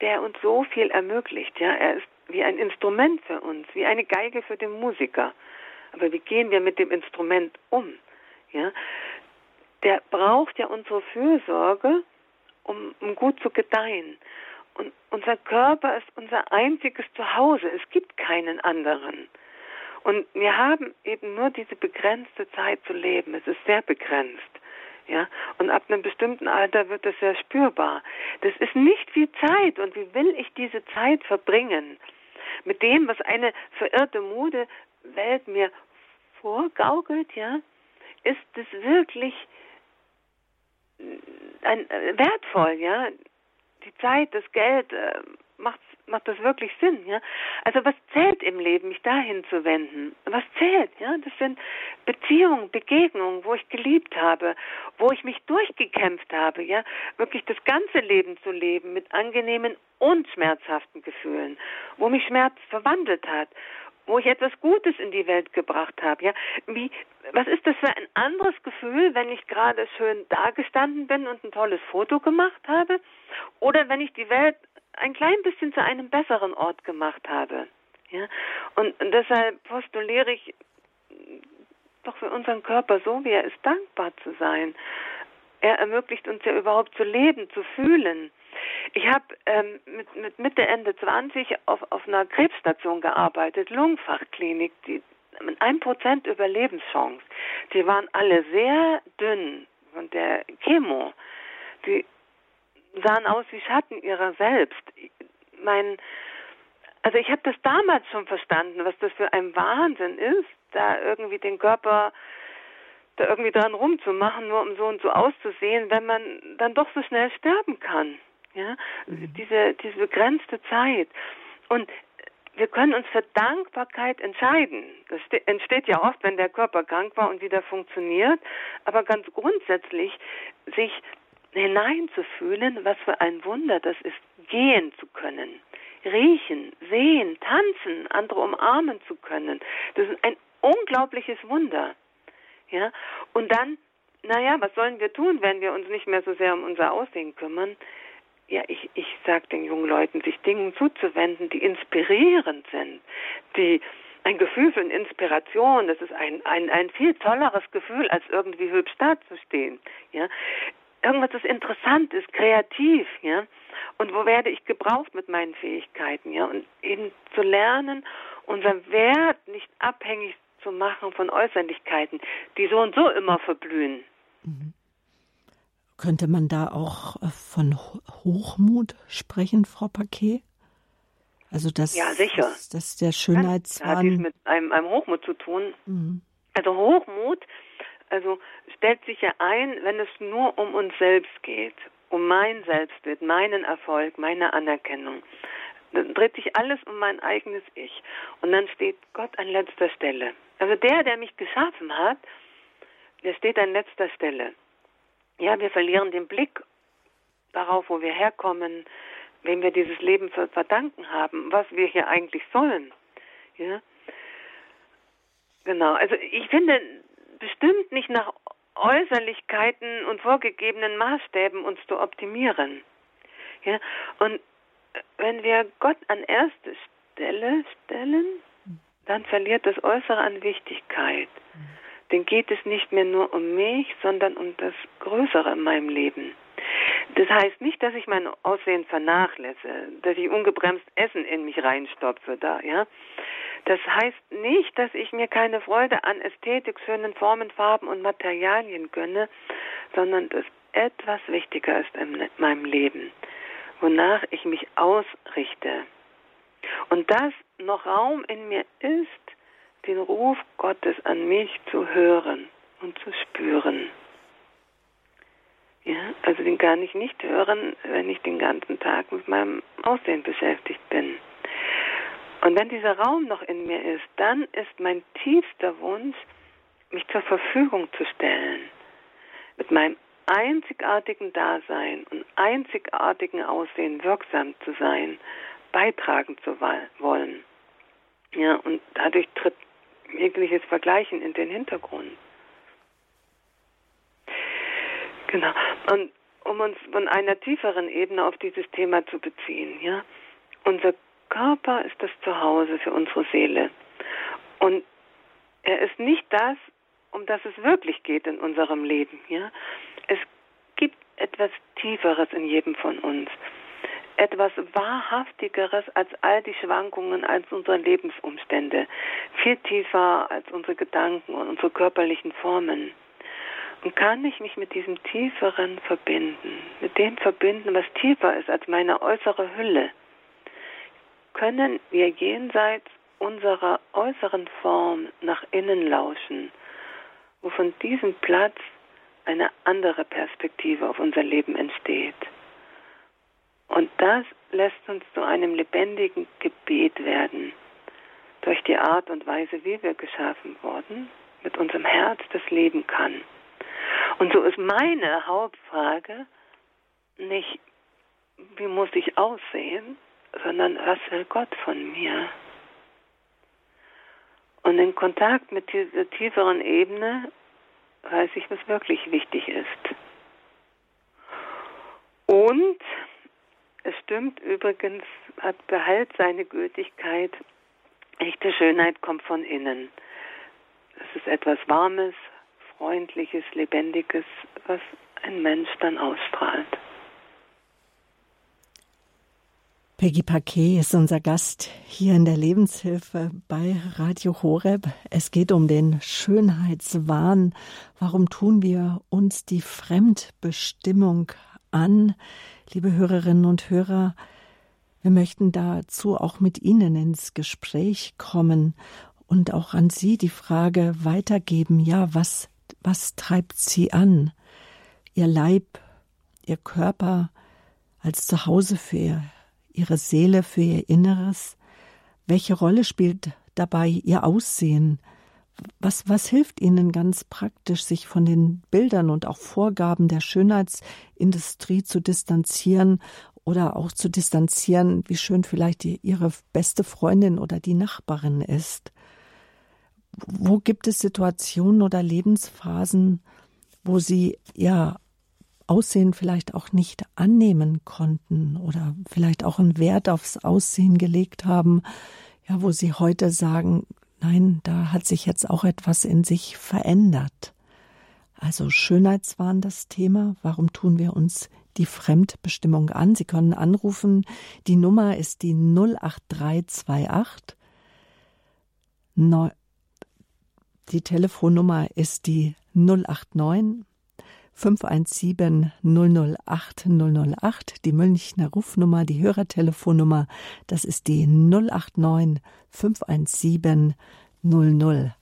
der uns so viel ermöglicht. Ja, er ist wie ein Instrument für uns, wie eine Geige für den Musiker. Aber wie gehen wir mit dem Instrument um? Ja, der braucht ja unsere Fürsorge, um, um gut zu gedeihen. Und unser Körper ist unser einziges Zuhause. Es gibt keinen anderen. Und wir haben eben nur diese begrenzte Zeit zu leben. Es ist sehr begrenzt. Ja, und ab einem bestimmten Alter wird es sehr spürbar. Das ist nicht viel Zeit. Und wie will ich diese Zeit verbringen? Mit dem, was eine verirrte Mode Welt mir vorgaukelt, ja, ist es wirklich ein, äh, wertvoll, ja die Zeit, das Geld, äh, macht, macht das wirklich Sinn, ja? Also was zählt im Leben, mich dahin zu wenden? Was zählt, ja? Das sind Beziehungen, Begegnungen, wo ich geliebt habe, wo ich mich durchgekämpft habe, ja? Wirklich das ganze Leben zu leben mit angenehmen und schmerzhaften Gefühlen, wo mich Schmerz verwandelt hat wo ich etwas Gutes in die Welt gebracht habe. Ja, wie, was ist das für ein anderes Gefühl, wenn ich gerade schön dagestanden bin und ein tolles Foto gemacht habe, oder wenn ich die Welt ein klein bisschen zu einem besseren Ort gemacht habe. Ja, und, und deshalb postuliere ich doch für unseren Körper so, wie er ist, dankbar zu sein. Er ermöglicht uns ja überhaupt zu leben, zu fühlen. Ich habe ähm, mit, mit Mitte, Ende 20 auf, auf einer Krebsstation gearbeitet, Lungenfachklinik, die mit einem Prozent Überlebenschance. Die waren alle sehr dünn von der Chemo. Die sahen aus wie Schatten ihrer selbst. Mein, also ich habe das damals schon verstanden, was das für ein Wahnsinn ist, da irgendwie den Körper da irgendwie dran rumzumachen, nur um so und so auszusehen, wenn man dann doch so schnell sterben kann. Ja, mhm. diese, diese begrenzte Zeit. Und wir können uns für Dankbarkeit entscheiden. Das entsteht ja oft, wenn der Körper krank war und wieder funktioniert. Aber ganz grundsätzlich sich hineinzufühlen, was für ein Wunder das ist, gehen zu können, riechen, sehen, tanzen, andere umarmen zu können. Das ist ein unglaubliches Wunder. Ja, und dann, naja, was sollen wir tun, wenn wir uns nicht mehr so sehr um unser Aussehen kümmern? ja, ich, ich sage den jungen Leuten, sich Dingen zuzuwenden, die inspirierend sind, die ein Gefühl von Inspiration, das ist ein, ein, ein viel tolleres Gefühl, als irgendwie hübsch dazustehen. Ja? Irgendwas, das interessant ist, kreativ, ja. Und wo werde ich gebraucht mit meinen Fähigkeiten, ja? Und eben zu lernen, unseren Wert nicht abhängig zu machen von Äußerlichkeiten, die so und so immer verblühen. Mhm. Könnte man da auch äh, von Hochmut sprechen, Frau Paquet? Also das, ja, sicher. Das, das der Schönheitswahn. Das hat mit einem, einem Hochmut zu tun. Mhm. Also Hochmut, also stellt sich ja ein, wenn es nur um uns selbst geht, um mein Selbstbild, meinen Erfolg, meine Anerkennung. Dann dreht sich alles um mein eigenes Ich. Und dann steht Gott an letzter Stelle. Also der, der mich geschaffen hat, der steht an letzter Stelle ja, wir verlieren den Blick darauf, wo wir herkommen, wem wir dieses Leben zu verdanken haben, was wir hier eigentlich sollen. Ja. Genau. Also ich finde bestimmt nicht nach Äußerlichkeiten und vorgegebenen Maßstäben uns zu optimieren. Ja. Und wenn wir Gott an erste Stelle stellen, dann verliert das Äußere an Wichtigkeit. Dann geht es nicht mehr nur um mich, sondern um das Größere in meinem Leben. Das heißt nicht, dass ich mein Aussehen vernachlässe, dass ich ungebremst Essen in mich reinstopfe da, ja. Das heißt nicht, dass ich mir keine Freude an Ästhetik, schönen Formen, Farben und Materialien gönne, sondern dass etwas wichtiger ist in meinem Leben, wonach ich mich ausrichte. Und dass noch Raum in mir ist, den Ruf Gottes an mich zu hören und zu spüren. Ja, also den kann ich nicht hören, wenn ich den ganzen Tag mit meinem Aussehen beschäftigt bin. Und wenn dieser Raum noch in mir ist, dann ist mein tiefster Wunsch, mich zur Verfügung zu stellen, mit meinem einzigartigen Dasein und einzigartigen Aussehen wirksam zu sein, beitragen zu wollen. Ja, und dadurch tritt jegliches Vergleichen in den Hintergrund. Genau. Und um uns von einer tieferen Ebene auf dieses Thema zu beziehen, ja, unser Körper ist das Zuhause für unsere Seele. Und er ist nicht das, um das es wirklich geht in unserem Leben, ja. Es gibt etwas Tieferes in jedem von uns etwas Wahrhaftigeres als all die Schwankungen, als unsere Lebensumstände, viel tiefer als unsere Gedanken und unsere körperlichen Formen. Und kann ich mich mit diesem Tieferen verbinden, mit dem verbinden, was tiefer ist als meine äußere Hülle, können wir jenseits unserer äußeren Form nach innen lauschen, wo von diesem Platz eine andere Perspektive auf unser Leben entsteht. Und das lässt uns zu einem lebendigen Gebet werden, durch die Art und Weise, wie wir geschaffen wurden, mit unserem Herz das leben kann. Und so ist meine Hauptfrage nicht, wie muss ich aussehen, sondern was will Gott von mir? Und in Kontakt mit dieser tieferen Ebene weiß ich, was wirklich wichtig ist. Und es stimmt übrigens, hat Behalt seine Gültigkeit. Echte Schönheit kommt von innen. Es ist etwas Warmes, Freundliches, Lebendiges, was ein Mensch dann ausstrahlt. Peggy Paquet ist unser Gast hier in der Lebenshilfe bei Radio Horeb. Es geht um den Schönheitswahn. Warum tun wir uns die Fremdbestimmung an? Liebe Hörerinnen und Hörer, wir möchten dazu auch mit Ihnen ins Gespräch kommen und auch an Sie die Frage weitergeben, ja, was, was treibt Sie an? Ihr Leib, Ihr Körper als Zuhause für Ihre Seele, für Ihr Inneres? Welche Rolle spielt dabei Ihr Aussehen? was, was hilft Ihnen ganz praktisch, sich von den Bildern und auch Vorgaben der Schönheitsindustrie zu distanzieren oder auch zu distanzieren, wie schön vielleicht die, Ihre beste Freundin oder die Nachbarin ist? Wo gibt es Situationen oder Lebensphasen, wo Sie ja Aussehen vielleicht auch nicht annehmen konnten oder vielleicht auch einen Wert aufs Aussehen gelegt haben, ja, wo Sie heute sagen, Nein, da hat sich jetzt auch etwas in sich verändert. Also Schönheitswahn das Thema. Warum tun wir uns die Fremdbestimmung an? Sie können anrufen. Die Nummer ist die 08328. Die Telefonnummer ist die 089 517 008 008, die Münchner Rufnummer, die Hörertelefonnummer, das ist die 089 517 008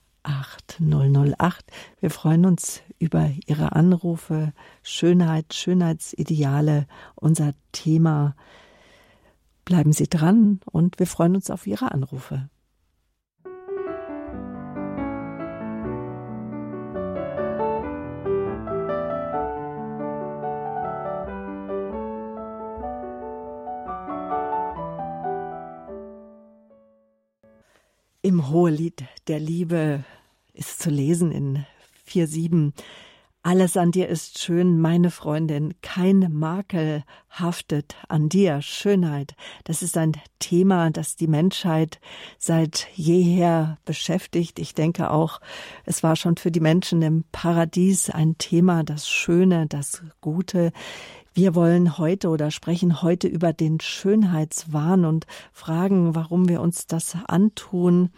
008. Wir freuen uns über Ihre Anrufe, Schönheit, Schönheitsideale, unser Thema. Bleiben Sie dran und wir freuen uns auf Ihre Anrufe. Im Hohelied der Liebe ist zu lesen in 4,7. Alles an dir ist schön, meine Freundin. Kein Makel haftet an dir. Schönheit. Das ist ein Thema, das die Menschheit seit jeher beschäftigt. Ich denke auch, es war schon für die Menschen im Paradies ein Thema, das Schöne, das Gute. Wir wollen heute oder sprechen heute über den Schönheitswahn und fragen, warum wir uns das antun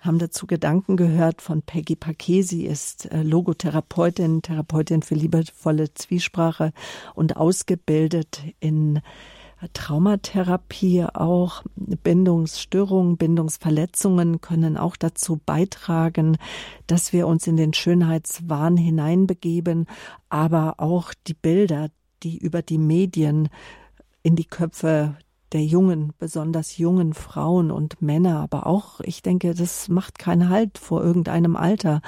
haben dazu Gedanken gehört von Peggy Paquet. Sie ist äh, Logotherapeutin, Therapeutin für liebevolle Zwiesprache und ausgebildet in Traumatherapie auch. Bindungsstörungen, Bindungsverletzungen können auch dazu beitragen, dass wir uns in den Schönheitswahn hineinbegeben, aber auch die Bilder, die über die Medien in die Köpfe der jungen, besonders jungen Frauen und Männer, aber auch, ich denke, das macht keinen Halt vor irgendeinem Alter.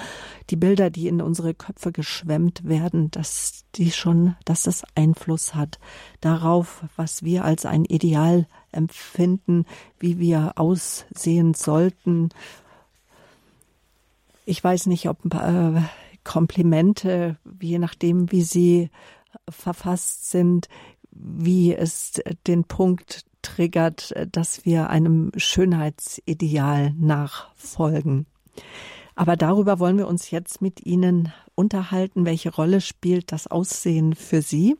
Die Bilder, die in unsere Köpfe geschwemmt werden, dass die schon, dass das Einfluss hat darauf, was wir als ein Ideal empfinden, wie wir aussehen sollten. Ich weiß nicht, ob äh, Komplimente, je nachdem, wie sie verfasst sind, wie es den Punkt triggert, dass wir einem Schönheitsideal nachfolgen. Aber darüber wollen wir uns jetzt mit Ihnen unterhalten. Welche Rolle spielt das Aussehen für Sie?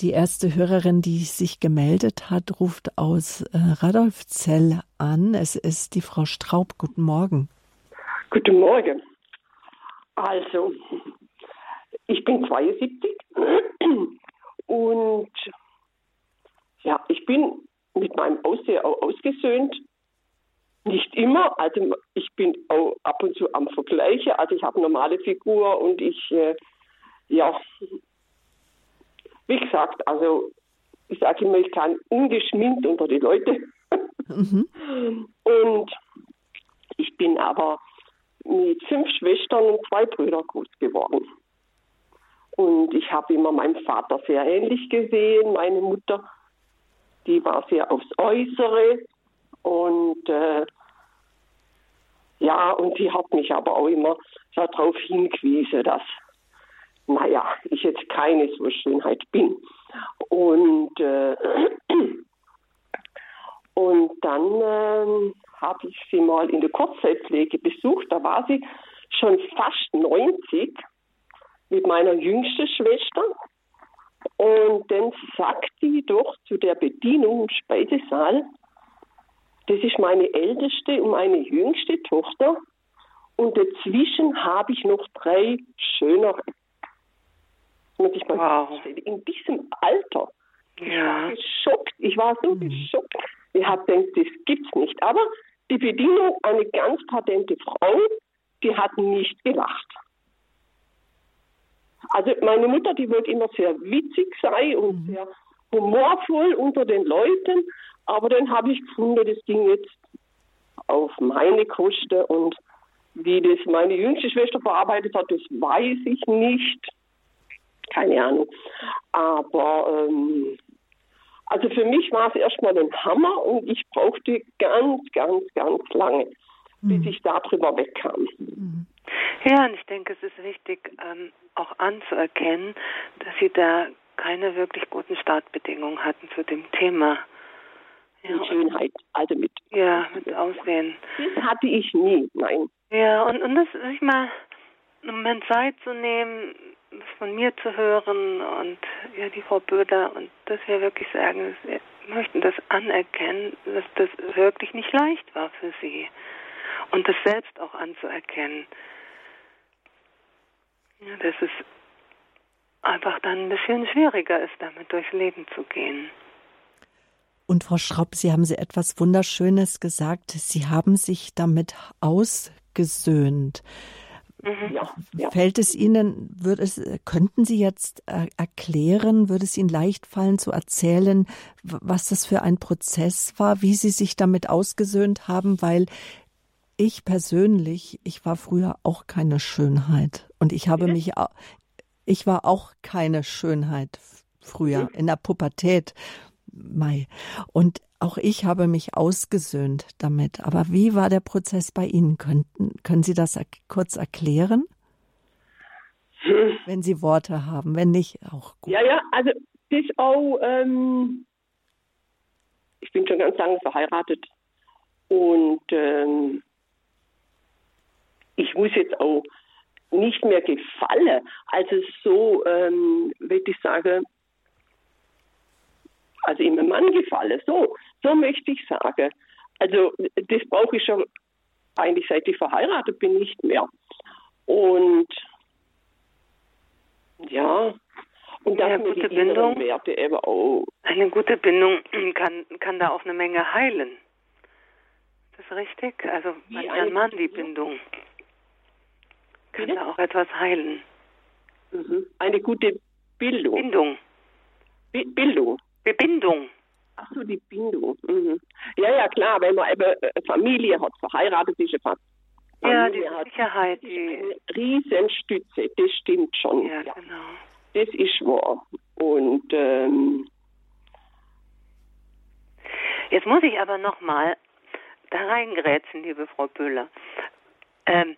Die erste Hörerin, die sich gemeldet hat, ruft aus äh, Radolfzell an. Es ist die Frau Straub. Guten Morgen. Guten Morgen. Also, ich bin 72 und ja, ich bin mit meinem Aussehen auch ausgesöhnt. Nicht immer, also ich bin auch ab und zu am Vergleichen. Also ich habe normale Figur und ich, äh, ja, wie gesagt, also ich sage immer, ich kann ungeschminkt unter die Leute. Mhm. Und ich bin aber mit fünf Schwestern und zwei Brüdern groß geworden. Und ich habe immer meinen Vater sehr ähnlich gesehen, meine Mutter, die war sehr aufs Äußere und äh, ja, und die hat mich aber auch immer darauf hingewiesen, dass, naja, ich jetzt keine so Schönheit bin. Und, äh, und dann äh, habe ich sie mal in der Kurzzeitpflege besucht, da war sie schon fast 90 mit meiner jüngsten Schwester. Und dann sagt die doch zu der Bedienung im Speisesaal, das ist meine älteste und meine jüngste Tochter. Und dazwischen habe ich noch drei schönere. Muss ich mal wow. In diesem Alter. Ja. Ich war geschockt. Ich war so mhm. geschockt. Ich habe gedacht, das gibt's nicht. Aber die Bedienung, eine ganz patente Frau, die hat nicht gelacht. Also meine Mutter, die wollte immer sehr witzig sein und mhm. sehr humorvoll unter den Leuten, aber dann habe ich gefunden, das ging jetzt auf meine Kosten und wie das meine jüngste Schwester verarbeitet hat, das weiß ich nicht. Keine Ahnung. Aber ähm, also für mich war es erstmal ein Hammer und ich brauchte ganz, ganz, ganz lange, mhm. bis ich darüber wegkam. Mhm. Ja, und ich denke, es ist wichtig, ähm, auch anzuerkennen, dass Sie da keine wirklich guten Startbedingungen hatten zu dem Thema. Ja, mit Schönheit, also mit. Ja, mit Aussehen. Das hatte ich nie, nein. Ja, und, und das, sich mal einen Moment Zeit zu nehmen, das von mir zu hören und ja, die Frau Böder und dass wir wirklich sagen, wir möchten das anerkennen, dass das wirklich nicht leicht war für Sie. Und das selbst auch anzuerkennen. Ja, dass es einfach dann ein bisschen schwieriger ist, damit durchs Leben zu gehen. Und Frau Schraub, Sie haben Sie etwas Wunderschönes gesagt. Sie haben sich damit ausgesöhnt. Mhm. Ja, ja. Fällt es Ihnen, würde es, könnten Sie jetzt äh, erklären, würde es Ihnen leicht fallen zu erzählen, was das für ein Prozess war, wie Sie sich damit ausgesöhnt haben, weil ich persönlich, ich war früher auch keine Schönheit und ich habe mich, ich war auch keine Schönheit früher in der Pubertät. Mai. Und auch ich habe mich ausgesöhnt damit. Aber wie war der Prozess bei Ihnen? Könnten, können Sie das kurz erklären? Hm. Wenn Sie Worte haben, wenn nicht, auch gut. Ja, ja, also das auch, ähm, ich bin schon ganz lange verheiratet und ähm, ich muss jetzt auch nicht mehr gefallen. Also so, ähm, würde ich sagen, also im Mann gefalle. So, so möchte ich sagen. Also das brauche ich schon eigentlich seit ich verheiratet bin nicht mehr. Und ja, und ja, gute Bindung, Werte eben auch. Eine gute Bindung kann, kann da auch eine Menge heilen. Das ist richtig? Also manch Mann die Bindung kann da auch etwas heilen. Mhm. Eine gute Bildung. Bindung. B Bildung. Bebindung. Ach so, die Bindung. Mhm. Ja, ja, klar, wenn man eben äh, Familie hat, verheiratet ist, Familie ja, die hat, Sicherheit. Die Riesenstütze, das stimmt schon. Ja, ja. genau. Das ist wahr. Und ähm, jetzt muss ich aber nochmal da reingrätschen, liebe Frau Böhler. Ähm,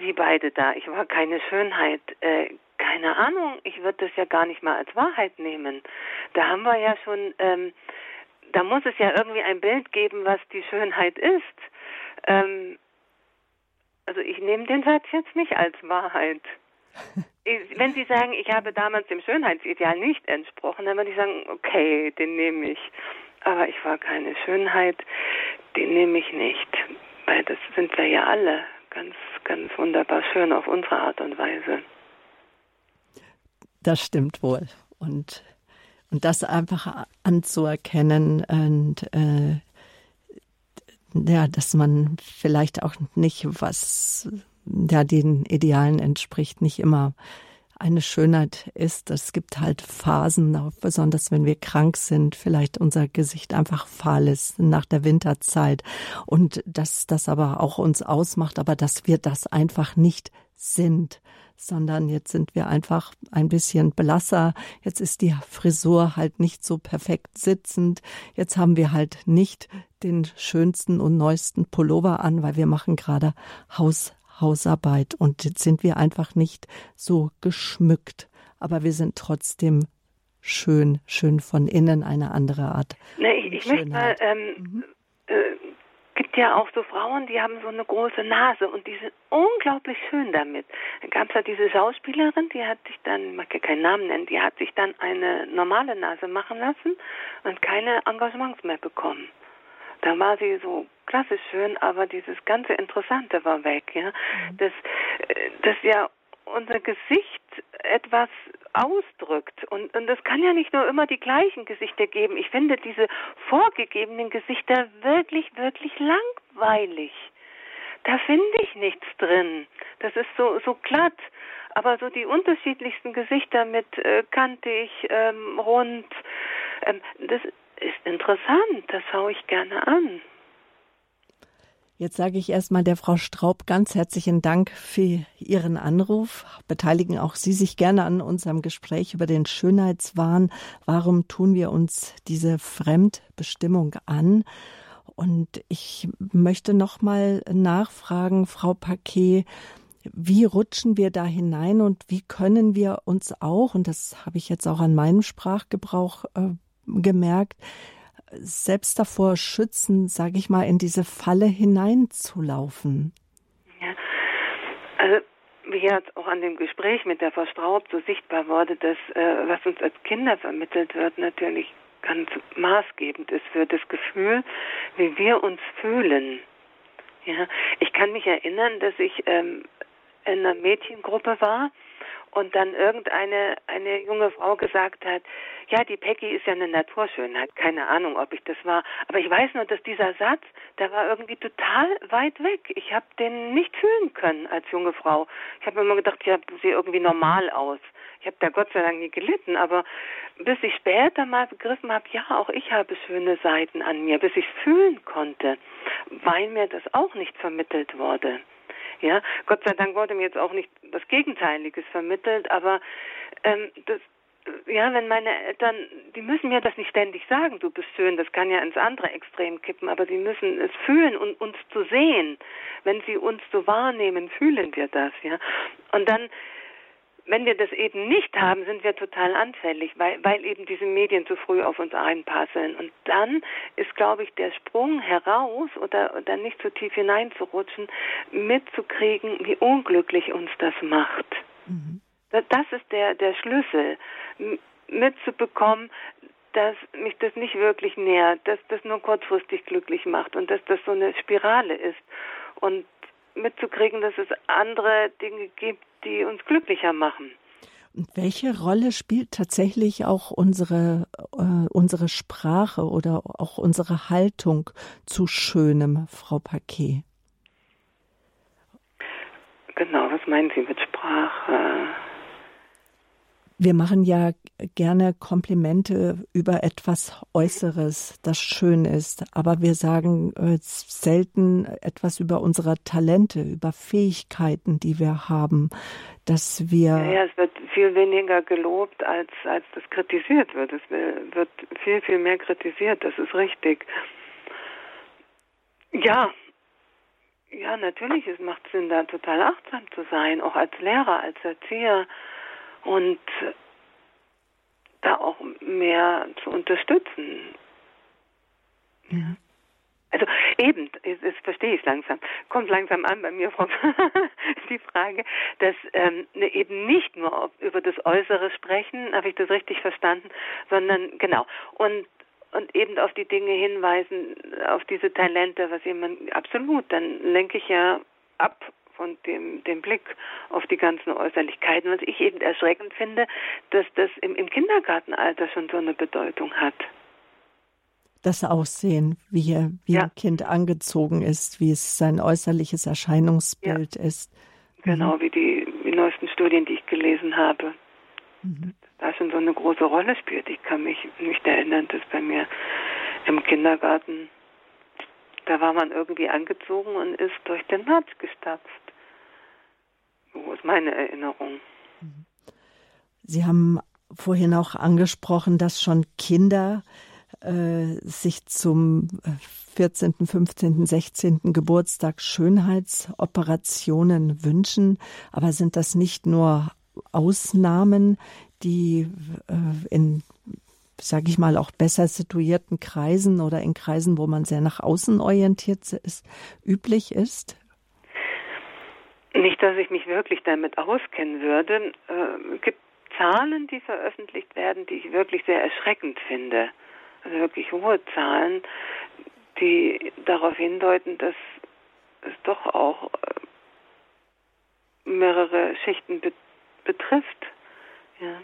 Sie beide da, ich war keine Schönheit. Äh, keine Ahnung, ich würde das ja gar nicht mal als Wahrheit nehmen. Da haben wir ja schon, ähm, da muss es ja irgendwie ein Bild geben, was die Schönheit ist. Ähm, also ich nehme den Satz jetzt nicht als Wahrheit. Wenn Sie sagen, ich habe damals dem Schönheitsideal nicht entsprochen, dann würde ich sagen, okay, den nehme ich. Aber ich war keine Schönheit, den nehme ich nicht. Weil das sind wir ja alle ganz, ganz wunderbar schön auf unsere Art und Weise. Das stimmt wohl. Und, und das einfach anzuerkennen und äh, ja, dass man vielleicht auch nicht, was ja den Idealen entspricht, nicht immer eine Schönheit ist. Es gibt halt Phasen, besonders wenn wir krank sind, vielleicht unser Gesicht einfach fahl ist nach der Winterzeit und dass das aber auch uns ausmacht, aber dass wir das einfach nicht sind sondern jetzt sind wir einfach ein bisschen blasser. Jetzt ist die Frisur halt nicht so perfekt sitzend. Jetzt haben wir halt nicht den schönsten und neuesten Pullover an, weil wir machen gerade Haus, Hausarbeit und jetzt sind wir einfach nicht so geschmückt. Aber wir sind trotzdem schön, schön von innen eine andere Art. Nee, ich, ich möchte mal ähm, mhm. äh, gibt ja auch so Frauen, die haben so eine große Nase und die sind unglaublich schön damit. Dann gab es ja diese Schauspielerin, die hat sich dann, ich mag ja keinen Namen nennen, die hat sich dann eine normale Nase machen lassen und keine Engagements mehr bekommen. Da war sie so klassisch schön, aber dieses ganze Interessante war weg. Ja, mhm. das, äh, das ja unser Gesicht etwas ausdrückt. Und, und es kann ja nicht nur immer die gleichen Gesichter geben. Ich finde diese vorgegebenen Gesichter wirklich, wirklich langweilig. Da finde ich nichts drin. Das ist so, so glatt. Aber so die unterschiedlichsten Gesichter mit äh, kantig, ähm, rund, ähm, das ist interessant. Das schaue ich gerne an. Jetzt sage ich erstmal der Frau Straub ganz herzlichen Dank für Ihren Anruf. Beteiligen auch Sie sich gerne an unserem Gespräch über den Schönheitswahn. Warum tun wir uns diese Fremdbestimmung an? Und ich möchte noch mal nachfragen, Frau Paquet, wie rutschen wir da hinein und wie können wir uns auch, und das habe ich jetzt auch an meinem Sprachgebrauch äh, gemerkt, selbst davor schützen, sage ich mal, in diese Falle hineinzulaufen? Ja, also wie jetzt auch an dem Gespräch mit der Frau Straub so sichtbar wurde, dass äh, was uns als Kinder vermittelt wird, natürlich ganz maßgebend ist für das Gefühl, wie wir uns fühlen. Ja, ich kann mich erinnern, dass ich ähm, in einer Mädchengruppe war und dann irgendeine eine junge Frau gesagt hat, ja, die Peggy ist ja eine Naturschönheit, keine Ahnung, ob ich das war, aber ich weiß nur, dass dieser Satz, der war irgendwie total weit weg. Ich habe den nicht fühlen können als junge Frau. Ich habe immer gedacht, ja, sehe irgendwie normal aus. Ich habe da Gott sei Dank nie gelitten, aber bis ich später mal begriffen habe, ja, auch ich habe schöne Seiten an mir, bis ich fühlen konnte, weil mir das auch nicht vermittelt wurde. Ja, Gott sei Dank wurde mir jetzt auch nicht das Gegenteiliges vermittelt, aber ähm, das, ja, wenn meine Eltern, die müssen mir das nicht ständig sagen, du bist schön, das kann ja ins andere Extrem kippen, aber sie müssen es fühlen und uns zu sehen. Wenn sie uns so wahrnehmen, fühlen wir das, ja. Und dann wenn wir das eben nicht haben, sind wir total anfällig, weil, weil eben diese Medien zu früh auf uns einpasseln. Und dann ist, glaube ich, der Sprung heraus oder, oder nicht so tief hineinzurutschen, mitzukriegen, wie unglücklich uns das macht. Mhm. Das, das ist der, der Schlüssel, mitzubekommen, dass mich das nicht wirklich nährt, dass das nur kurzfristig glücklich macht und dass das so eine Spirale ist. Und mitzukriegen, dass es andere Dinge gibt, die uns glücklicher machen. Und welche Rolle spielt tatsächlich auch unsere, äh, unsere Sprache oder auch unsere Haltung zu Schönem, Frau Paquet? Genau, was meinen Sie mit Sprache? Wir machen ja gerne Komplimente über etwas Äußeres, das schön ist, aber wir sagen äh, selten etwas über unsere Talente, über Fähigkeiten, die wir haben, dass wir. Ja, es wird viel weniger gelobt, als, als das kritisiert wird. Es wird viel, viel mehr kritisiert, das ist richtig. Ja, ja, natürlich, es macht Sinn, da total achtsam zu sein, auch als Lehrer, als Erzieher und da auch mehr zu unterstützen. Ja. Also eben, jetzt, jetzt verstehe ich es langsam, kommt langsam an bei mir, Frau, die Frage, dass ähm, ne, eben nicht nur über das Äußere sprechen, habe ich das richtig verstanden, sondern genau und und eben auf die Dinge hinweisen, auf diese Talente, was jemand absolut, dann lenke ich ja ab von dem, dem Blick auf die ganzen Äußerlichkeiten. Was ich eben erschreckend finde, dass das im, im Kindergartenalter schon so eine Bedeutung hat. Das Aussehen, wie, er, wie ja. ein Kind angezogen ist, wie es sein äußerliches Erscheinungsbild ja. ist. Genau, mhm. wie die, die neuesten Studien, die ich gelesen habe. Mhm. Da schon so eine große Rolle spielt. Ich kann mich nicht erinnern, dass bei mir im Kindergarten da war man irgendwie angezogen und ist durch den Matsch gestapft. So ist meine Erinnerung. Sie haben vorhin auch angesprochen, dass schon Kinder äh, sich zum 14., 15., 16. Geburtstag Schönheitsoperationen wünschen. Aber sind das nicht nur Ausnahmen, die äh, in sage ich mal, auch besser situierten Kreisen oder in Kreisen, wo man sehr nach außen orientiert ist, üblich ist? Nicht, dass ich mich wirklich damit auskennen würde. Äh, es gibt Zahlen, die veröffentlicht werden, die ich wirklich sehr erschreckend finde. Also wirklich hohe Zahlen, die darauf hindeuten, dass es doch auch äh, mehrere Schichten be betrifft. Ja.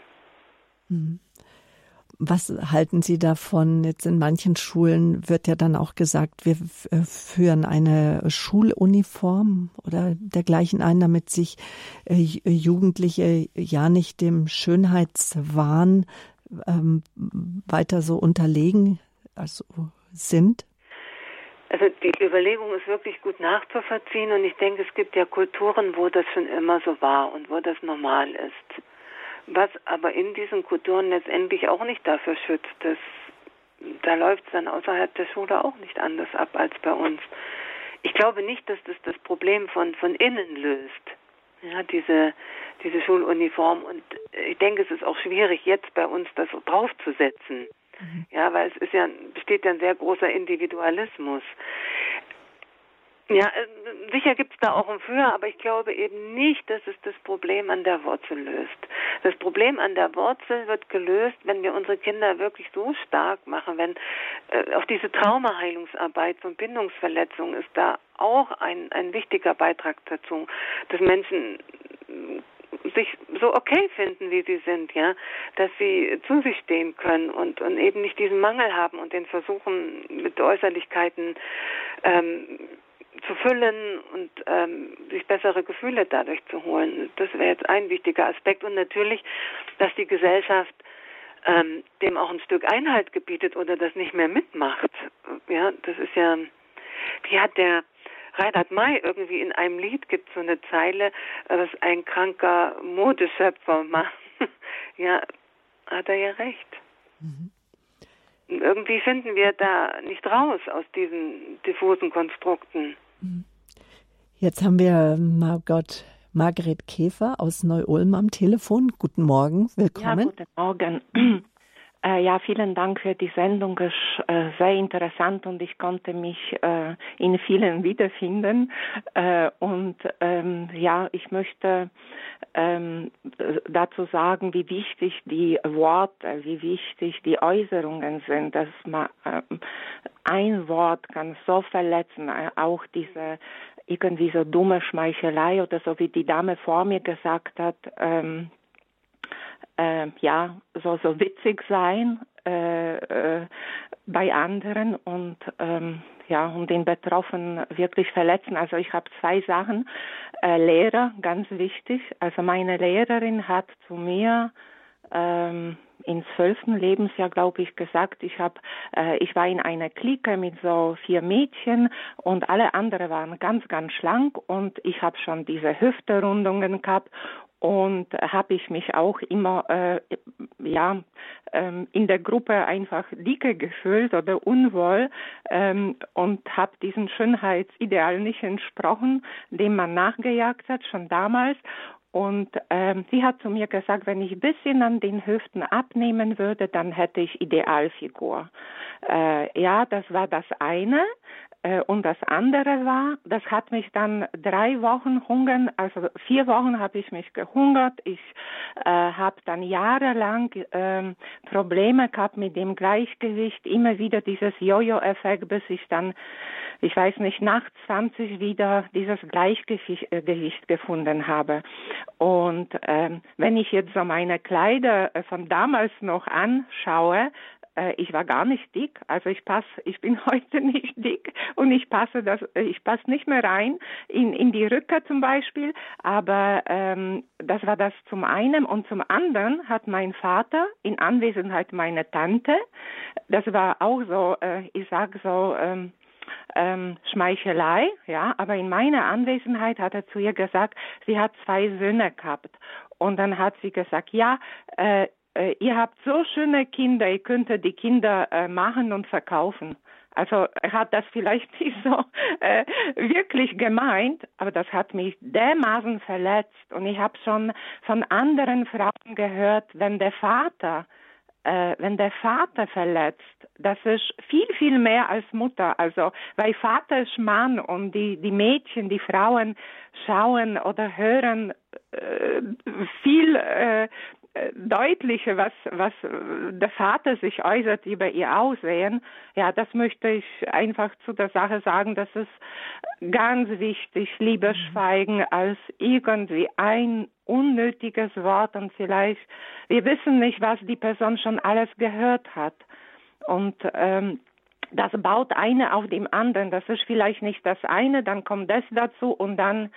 Was halten Sie davon? Jetzt in manchen Schulen wird ja dann auch gesagt, wir äh, führen eine Schuluniform oder dergleichen ein, damit sich äh, Jugendliche ja nicht dem Schönheitswahn ähm, weiter so unterlegen also sind. Also die Überlegung ist wirklich gut nachzuvollziehen und ich denke, es gibt ja Kulturen, wo das schon immer so war und wo das normal ist was aber in diesen Kulturen letztendlich auch nicht dafür schützt, dass da läuft es dann außerhalb der Schule auch nicht anders ab als bei uns. Ich glaube nicht, dass das das Problem von, von innen löst, ja, diese, diese Schuluniform. Und ich denke, es ist auch schwierig, jetzt bei uns das draufzusetzen. Mhm. Ja, weil es ist ja, besteht ja ein sehr großer Individualismus. Ja, äh, sicher gibt es da auch ein Für, aber ich glaube eben nicht, dass es das Problem an der Wurzel löst. Das Problem an der Wurzel wird gelöst, wenn wir unsere Kinder wirklich so stark machen, wenn äh, auch diese Traumaheilungsarbeit von Bindungsverletzungen ist da auch ein, ein wichtiger Beitrag dazu, dass Menschen äh, sich so okay finden, wie sie sind, ja, dass sie zu sich stehen können und, und eben nicht diesen Mangel haben und den versuchen mit Äußerlichkeiten ähm, zu füllen und ähm, sich bessere Gefühle dadurch zu holen. Das wäre jetzt ein wichtiger Aspekt. Und natürlich, dass die Gesellschaft ähm, dem auch ein Stück Einhalt gebietet oder das nicht mehr mitmacht. Ja, das ist ja, wie hat der Reinhard May irgendwie in einem Lied gibt so eine Zeile, was ein kranker Modeschöpfer macht. ja, hat er ja recht. Mhm. Irgendwie finden wir da nicht raus aus diesen diffusen Konstrukten. Jetzt haben wir Margot Margret Käfer aus Neu-Ulm am Telefon. Guten Morgen, willkommen. Ja, guten Morgen. Äh, ja, vielen Dank für die Sendung. Es ist äh, sehr interessant und ich konnte mich äh, in vielen wiederfinden. Und ähm, ja, ich möchte ähm, dazu sagen, wie wichtig die Worte, wie wichtig die Äußerungen sind, dass man ähm, ein Wort kann so verletzen, auch diese irgendwie so dumme Schmeichelei oder so wie die Dame vor mir gesagt hat. Ähm, äh, ja, so, so witzig sein äh, äh, bei anderen und ähm, ja, und den Betroffenen wirklich verletzen. Also ich habe zwei Sachen. Äh, Lehrer, ganz wichtig. Also meine Lehrerin hat zu mir ähm, im zwölften Lebensjahr, glaube ich, gesagt, ich habe, äh, ich war in einer Clique mit so vier Mädchen und alle anderen waren ganz, ganz schlank und ich habe schon diese Hüfterundungen gehabt und habe ich mich auch immer äh, ja ähm, in der Gruppe einfach dicke gefühlt oder unwohl ähm, und habe diesen Schönheitsideal nicht entsprochen, dem man nachgejagt hat schon damals und ähm, sie hat zu mir gesagt, wenn ich ein bisschen an den Hüften abnehmen würde, dann hätte ich Idealfigur. Äh, ja, das war das eine. Äh, und das andere war, das hat mich dann drei Wochen hungern, also vier Wochen habe ich mich gehungert. Ich äh, habe dann jahrelang äh, Probleme gehabt mit dem Gleichgewicht, immer wieder dieses Jojo-Effekt, bis ich dann, ich weiß nicht, nach 20 wieder dieses Gleichgewicht äh, gefunden habe. Und ähm, wenn ich jetzt so meine Kleider äh, von damals noch anschaue, äh, ich war gar nicht dick, also ich passe, ich bin heute nicht dick und ich passe das, ich passe nicht mehr rein in in die Rücke zum Beispiel, aber ähm, das war das zum einen und zum anderen hat mein Vater in Anwesenheit meiner Tante, das war auch so, äh, ich sag so. Ähm, ähm, Schmeichelei, ja, aber in meiner Anwesenheit hat er zu ihr gesagt, sie hat zwei Söhne gehabt. Und dann hat sie gesagt, ja, äh, äh, ihr habt so schöne Kinder, ihr könntet die Kinder äh, machen und verkaufen. Also er hat das vielleicht nicht so äh, wirklich gemeint, aber das hat mich dermaßen verletzt. Und ich habe schon von anderen Frauen gehört, wenn der Vater äh, wenn der Vater verletzt, das ist viel, viel mehr als Mutter. Also, weil Vater ist Mann und die, die Mädchen, die Frauen schauen oder hören äh, viel äh, deutliche, was, was der Vater sich äußert über ihr Aussehen, ja, das möchte ich einfach zu der Sache sagen, das ist ganz wichtig, lieber mhm. schweigen als irgendwie ein unnötiges Wort und vielleicht, wir wissen nicht, was die Person schon alles gehört hat. Und ähm, das baut eine auf dem anderen. Das ist vielleicht nicht das eine, dann kommt das dazu und dann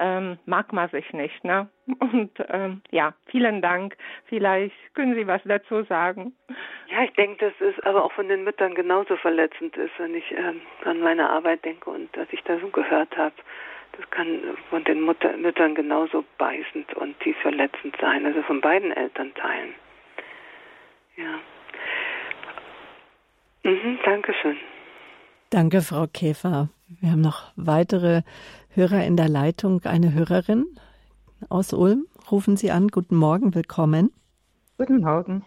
ähm, mag man sich nicht. Ne? Und ähm, ja, vielen Dank. Vielleicht können Sie was dazu sagen. Ja, ich denke, dass es aber auch von den Müttern genauso verletzend ist, wenn ich ähm, an meine Arbeit denke und was ich da so gehört habe. Das kann von den Mutter Müttern genauso beißend und tief verletzend sein, also von beiden Elternteilen. Ja. Mhm, Dankeschön. Danke, Frau Käfer. Wir haben noch weitere Hörer in der Leitung. Eine Hörerin aus Ulm. Rufen Sie an. Guten Morgen, willkommen. Guten Morgen.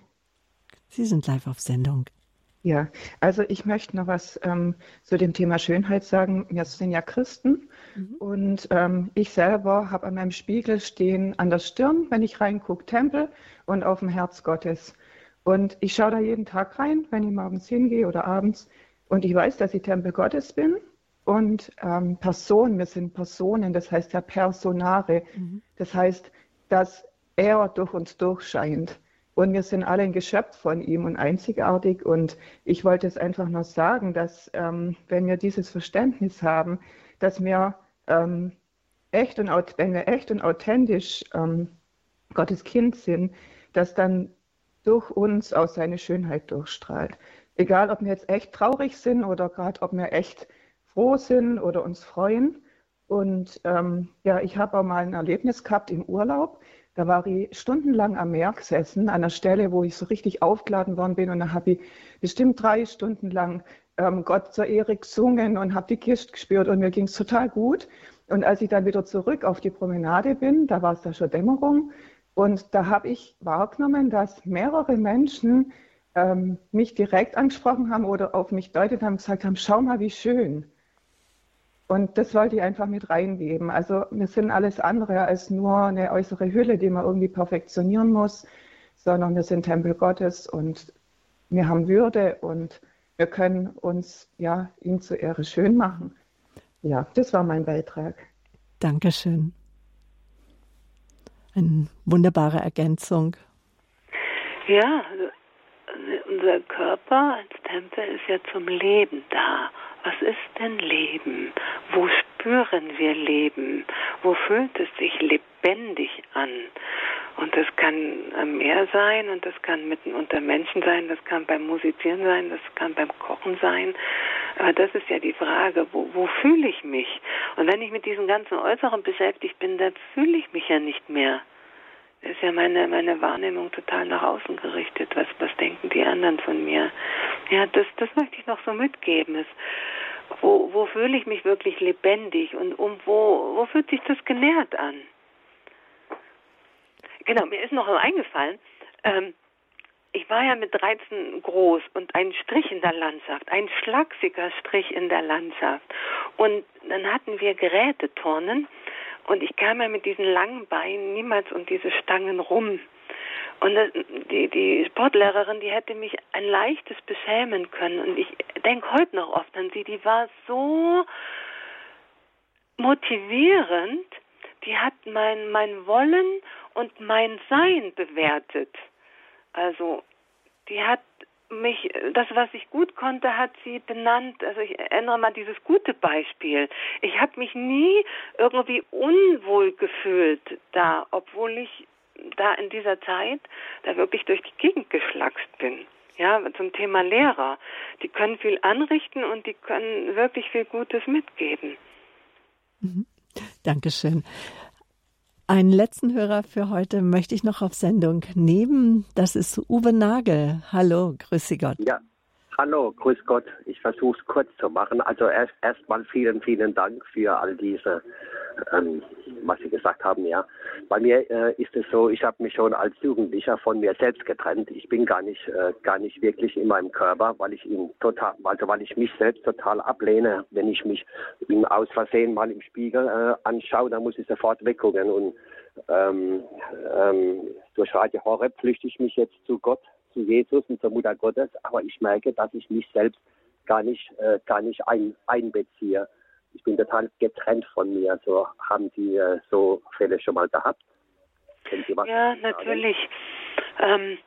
Sie sind live auf Sendung. Ja, also ich möchte noch was ähm, zu dem Thema Schönheit sagen. Wir sind ja Christen mhm. und ähm, ich selber habe an meinem Spiegel stehen an der Stirn, wenn ich reingucke, Tempel und auf dem Herz Gottes. Und ich schaue da jeden Tag rein, wenn ich morgens hingehe oder abends. Und ich weiß, dass ich Tempel Gottes bin und ähm, Person, wir sind Personen, das heißt ja Personare. Mhm. Das heißt, dass er durch uns durchscheint. Und wir sind alle ein Geschöpf von ihm und einzigartig. Und ich wollte es einfach noch sagen, dass ähm, wenn wir dieses Verständnis haben, dass wir ähm, echt und wenn wir echt und authentisch ähm, Gottes Kind sind, dass dann durch uns auch seine Schönheit durchstrahlt. Egal, ob wir jetzt echt traurig sind oder gerade ob wir echt froh sind oder uns freuen. Und ähm, ja, ich habe auch mal ein Erlebnis gehabt im Urlaub. Da war ich stundenlang am Meer gesessen, an einer Stelle, wo ich so richtig aufgeladen worden bin. Und da habe ich bestimmt drei Stunden lang ähm, Gott zur Ehre gesungen und habe die Kiste gespürt und mir ging es total gut. Und als ich dann wieder zurück auf die Promenade bin, da war es da schon Dämmerung. Und da habe ich wahrgenommen, dass mehrere Menschen ähm, mich direkt angesprochen haben oder auf mich deutet haben, gesagt haben, schau mal, wie schön. Und das wollte ich einfach mit reingeben. Also wir sind alles andere als nur eine äußere Hülle, die man irgendwie perfektionieren muss, sondern wir sind Tempel Gottes und wir haben Würde und wir können uns ja ihm zur Ehre schön machen. Ja, das war mein Beitrag. Dankeschön. Eine wunderbare Ergänzung. Ja, unser Körper als Tempel ist ja zum Leben da. Was ist denn Leben? Wo spüren wir Leben? Wo fühlt es sich lebendig an? Und das kann am Meer sein und das kann mitten unter Menschen sein, das kann beim Musizieren sein, das kann beim Kochen sein. Aber das ist ja die Frage, wo, wo fühle ich mich? Und wenn ich mit diesen ganzen Äußeren beschäftigt bin, dann fühle ich mich ja nicht mehr ist ja meine, meine Wahrnehmung total nach außen gerichtet. Was, was denken die anderen von mir? Ja, das, das möchte ich noch so mitgeben. Es, wo, wo fühle ich mich wirklich lebendig und um wo, wo fühlt sich das genährt an? Genau, mir ist noch eingefallen, ähm, ich war ja mit 13 groß und ein Strich in der Landschaft, ein schlagsiger Strich in der Landschaft. Und dann hatten wir Geräteturnen und ich kam ja mit diesen langen Beinen niemals um diese Stangen rum. Und die, die Sportlehrerin, die hätte mich ein leichtes beschämen können. Und ich denke heute noch oft an sie, die war so motivierend, die hat mein, mein Wollen und mein Sein bewertet. Also, die hat mich, das, was ich gut konnte, hat sie benannt. Also ich erinnere mal dieses gute Beispiel. Ich habe mich nie irgendwie unwohl gefühlt da, obwohl ich da in dieser Zeit da wirklich durch die Gegend geschlackst bin. Ja, zum Thema Lehrer. Die können viel anrichten und die können wirklich viel Gutes mitgeben. Mhm. Dankeschön. Einen letzten Hörer für heute möchte ich noch auf Sendung nehmen. Das ist Uwe Nagel. Hallo, grüße Gott. Ja, hallo, grüß Gott. Ich versuche es kurz zu machen. Also erst erstmal vielen, vielen Dank für all diese ähm, was Sie gesagt haben, ja. Bei mir äh, ist es so, ich habe mich schon als Jugendlicher von mir selbst getrennt. Ich bin gar nicht, äh, gar nicht wirklich in meinem Körper, weil ich ihn total, also weil ich mich selbst total ablehne. Wenn ich mich ihm aus Versehen mal im Spiegel äh, anschaue, dann muss ich sofort weggucken. Und ähm, ähm, durch Radio Horeb flüchte ich mich jetzt zu Gott, zu Jesus und zur Mutter Gottes, aber ich merke, dass ich mich selbst gar nicht, äh, gar nicht ein, einbeziehe ich bin total getrennt von mir. So haben Sie äh, so Fälle schon mal gehabt? ja, natürlich. Ähm,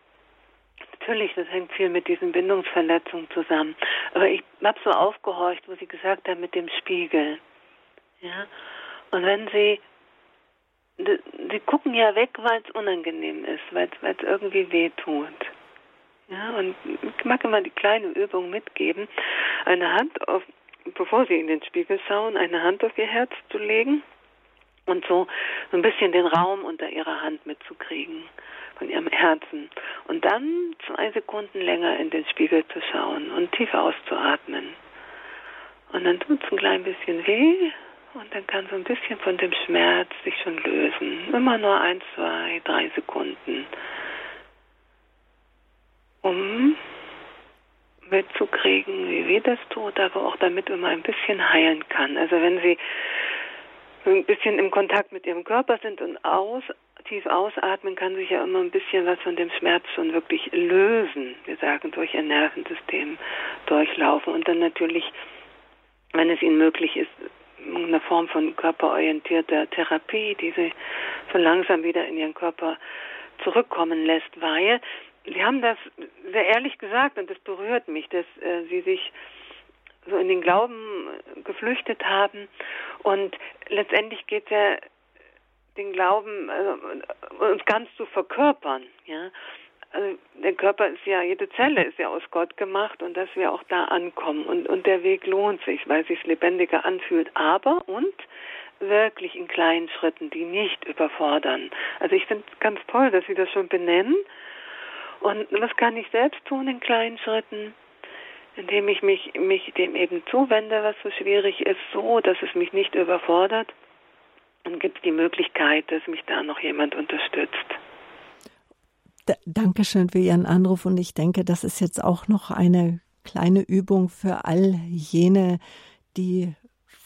natürlich, das hängt viel mit diesen Bindungsverletzungen zusammen. Aber ich habe so aufgehorcht, wo Sie gesagt haben mit dem Spiegel. Ja. Und wenn Sie Sie gucken ja weg, weil es unangenehm ist, weil es irgendwie weh tut. Ja, und ich mag immer die kleine Übung mitgeben, eine Hand auf bevor Sie in den Spiegel schauen, eine Hand auf Ihr Herz zu legen und so, ein bisschen den Raum unter Ihrer Hand mitzukriegen von Ihrem Herzen. Und dann zwei Sekunden länger in den Spiegel zu schauen und tief auszuatmen. Und dann tut es ein klein bisschen weh und dann kann so ein bisschen von dem Schmerz sich schon lösen. Immer nur ein, zwei, drei Sekunden. Um mitzukriegen, wie weh das tut, aber auch damit man ein bisschen heilen kann. Also wenn Sie ein bisschen im Kontakt mit Ihrem Körper sind und aus, tief ausatmen, kann sich ja immer ein bisschen was von dem Schmerz schon wirklich lösen. Wir sagen, durch Ihr Nervensystem durchlaufen und dann natürlich, wenn es Ihnen möglich ist, eine Form von körperorientierter Therapie, die Sie so langsam wieder in Ihren Körper zurückkommen lässt, weil Sie haben das sehr ehrlich gesagt und das berührt mich, dass äh, Sie sich so in den Glauben geflüchtet haben und letztendlich geht es ja den Glauben äh, uns ganz zu verkörpern, ja. also der Körper ist ja, jede Zelle ist ja aus Gott gemacht und dass wir auch da ankommen. Und, und der Weg lohnt sich, weil es sich lebendiger anfühlt. Aber und wirklich in kleinen Schritten, die nicht überfordern. Also ich finde es ganz toll, dass Sie das schon benennen. Und was kann ich selbst tun in kleinen Schritten? Indem ich mich, mich dem eben zuwende, was so schwierig ist, so, dass es mich nicht überfordert. Und gibt es die Möglichkeit, dass mich da noch jemand unterstützt. Dankeschön für Ihren Anruf und ich denke, das ist jetzt auch noch eine kleine Übung für all jene, die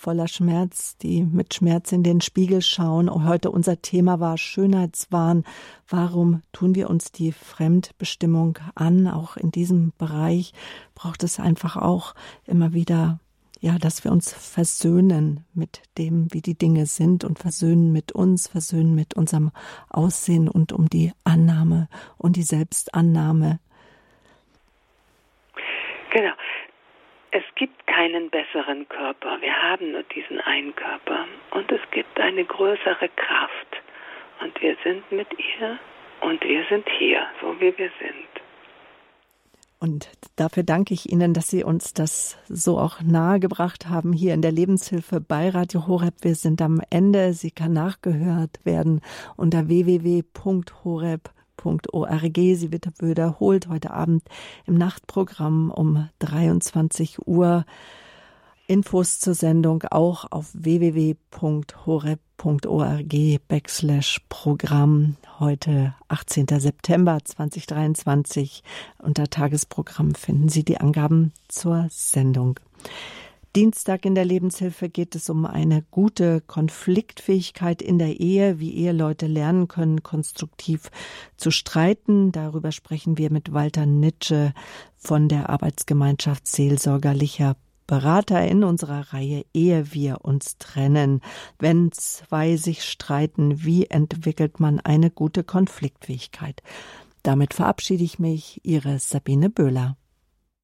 voller Schmerz, die mit Schmerz in den Spiegel schauen. Heute unser Thema war Schönheitswahn. Warum tun wir uns die Fremdbestimmung an? Auch in diesem Bereich braucht es einfach auch immer wieder ja, dass wir uns versöhnen mit dem, wie die Dinge sind und versöhnen mit uns, versöhnen mit unserem Aussehen und um die Annahme und die Selbstannahme. Genau. Es gibt keinen besseren Körper. Wir haben nur diesen einen Körper. Und es gibt eine größere Kraft. Und wir sind mit ihr und wir sind hier, so wie wir sind. Und dafür danke ich Ihnen, dass Sie uns das so auch nahegebracht haben hier in der Lebenshilfe bei Radio Horeb. Wir sind am Ende. Sie kann nachgehört werden unter www.horeb.org. Sie wird wiederholt heute Abend im Nachtprogramm um 23 Uhr. Infos zur Sendung auch auf www.horeb.org backslash Programm. Heute 18. September 2023. Unter Tagesprogramm finden Sie die Angaben zur Sendung. Dienstag in der Lebenshilfe geht es um eine gute Konfliktfähigkeit in der Ehe, wie Eheleute lernen können, konstruktiv zu streiten. Darüber sprechen wir mit Walter Nitsche von der Arbeitsgemeinschaft Seelsorgerlicher Berater in unserer Reihe Ehe wir uns trennen. Wenn zwei sich streiten, wie entwickelt man eine gute Konfliktfähigkeit? Damit verabschiede ich mich, Ihre Sabine Böhler.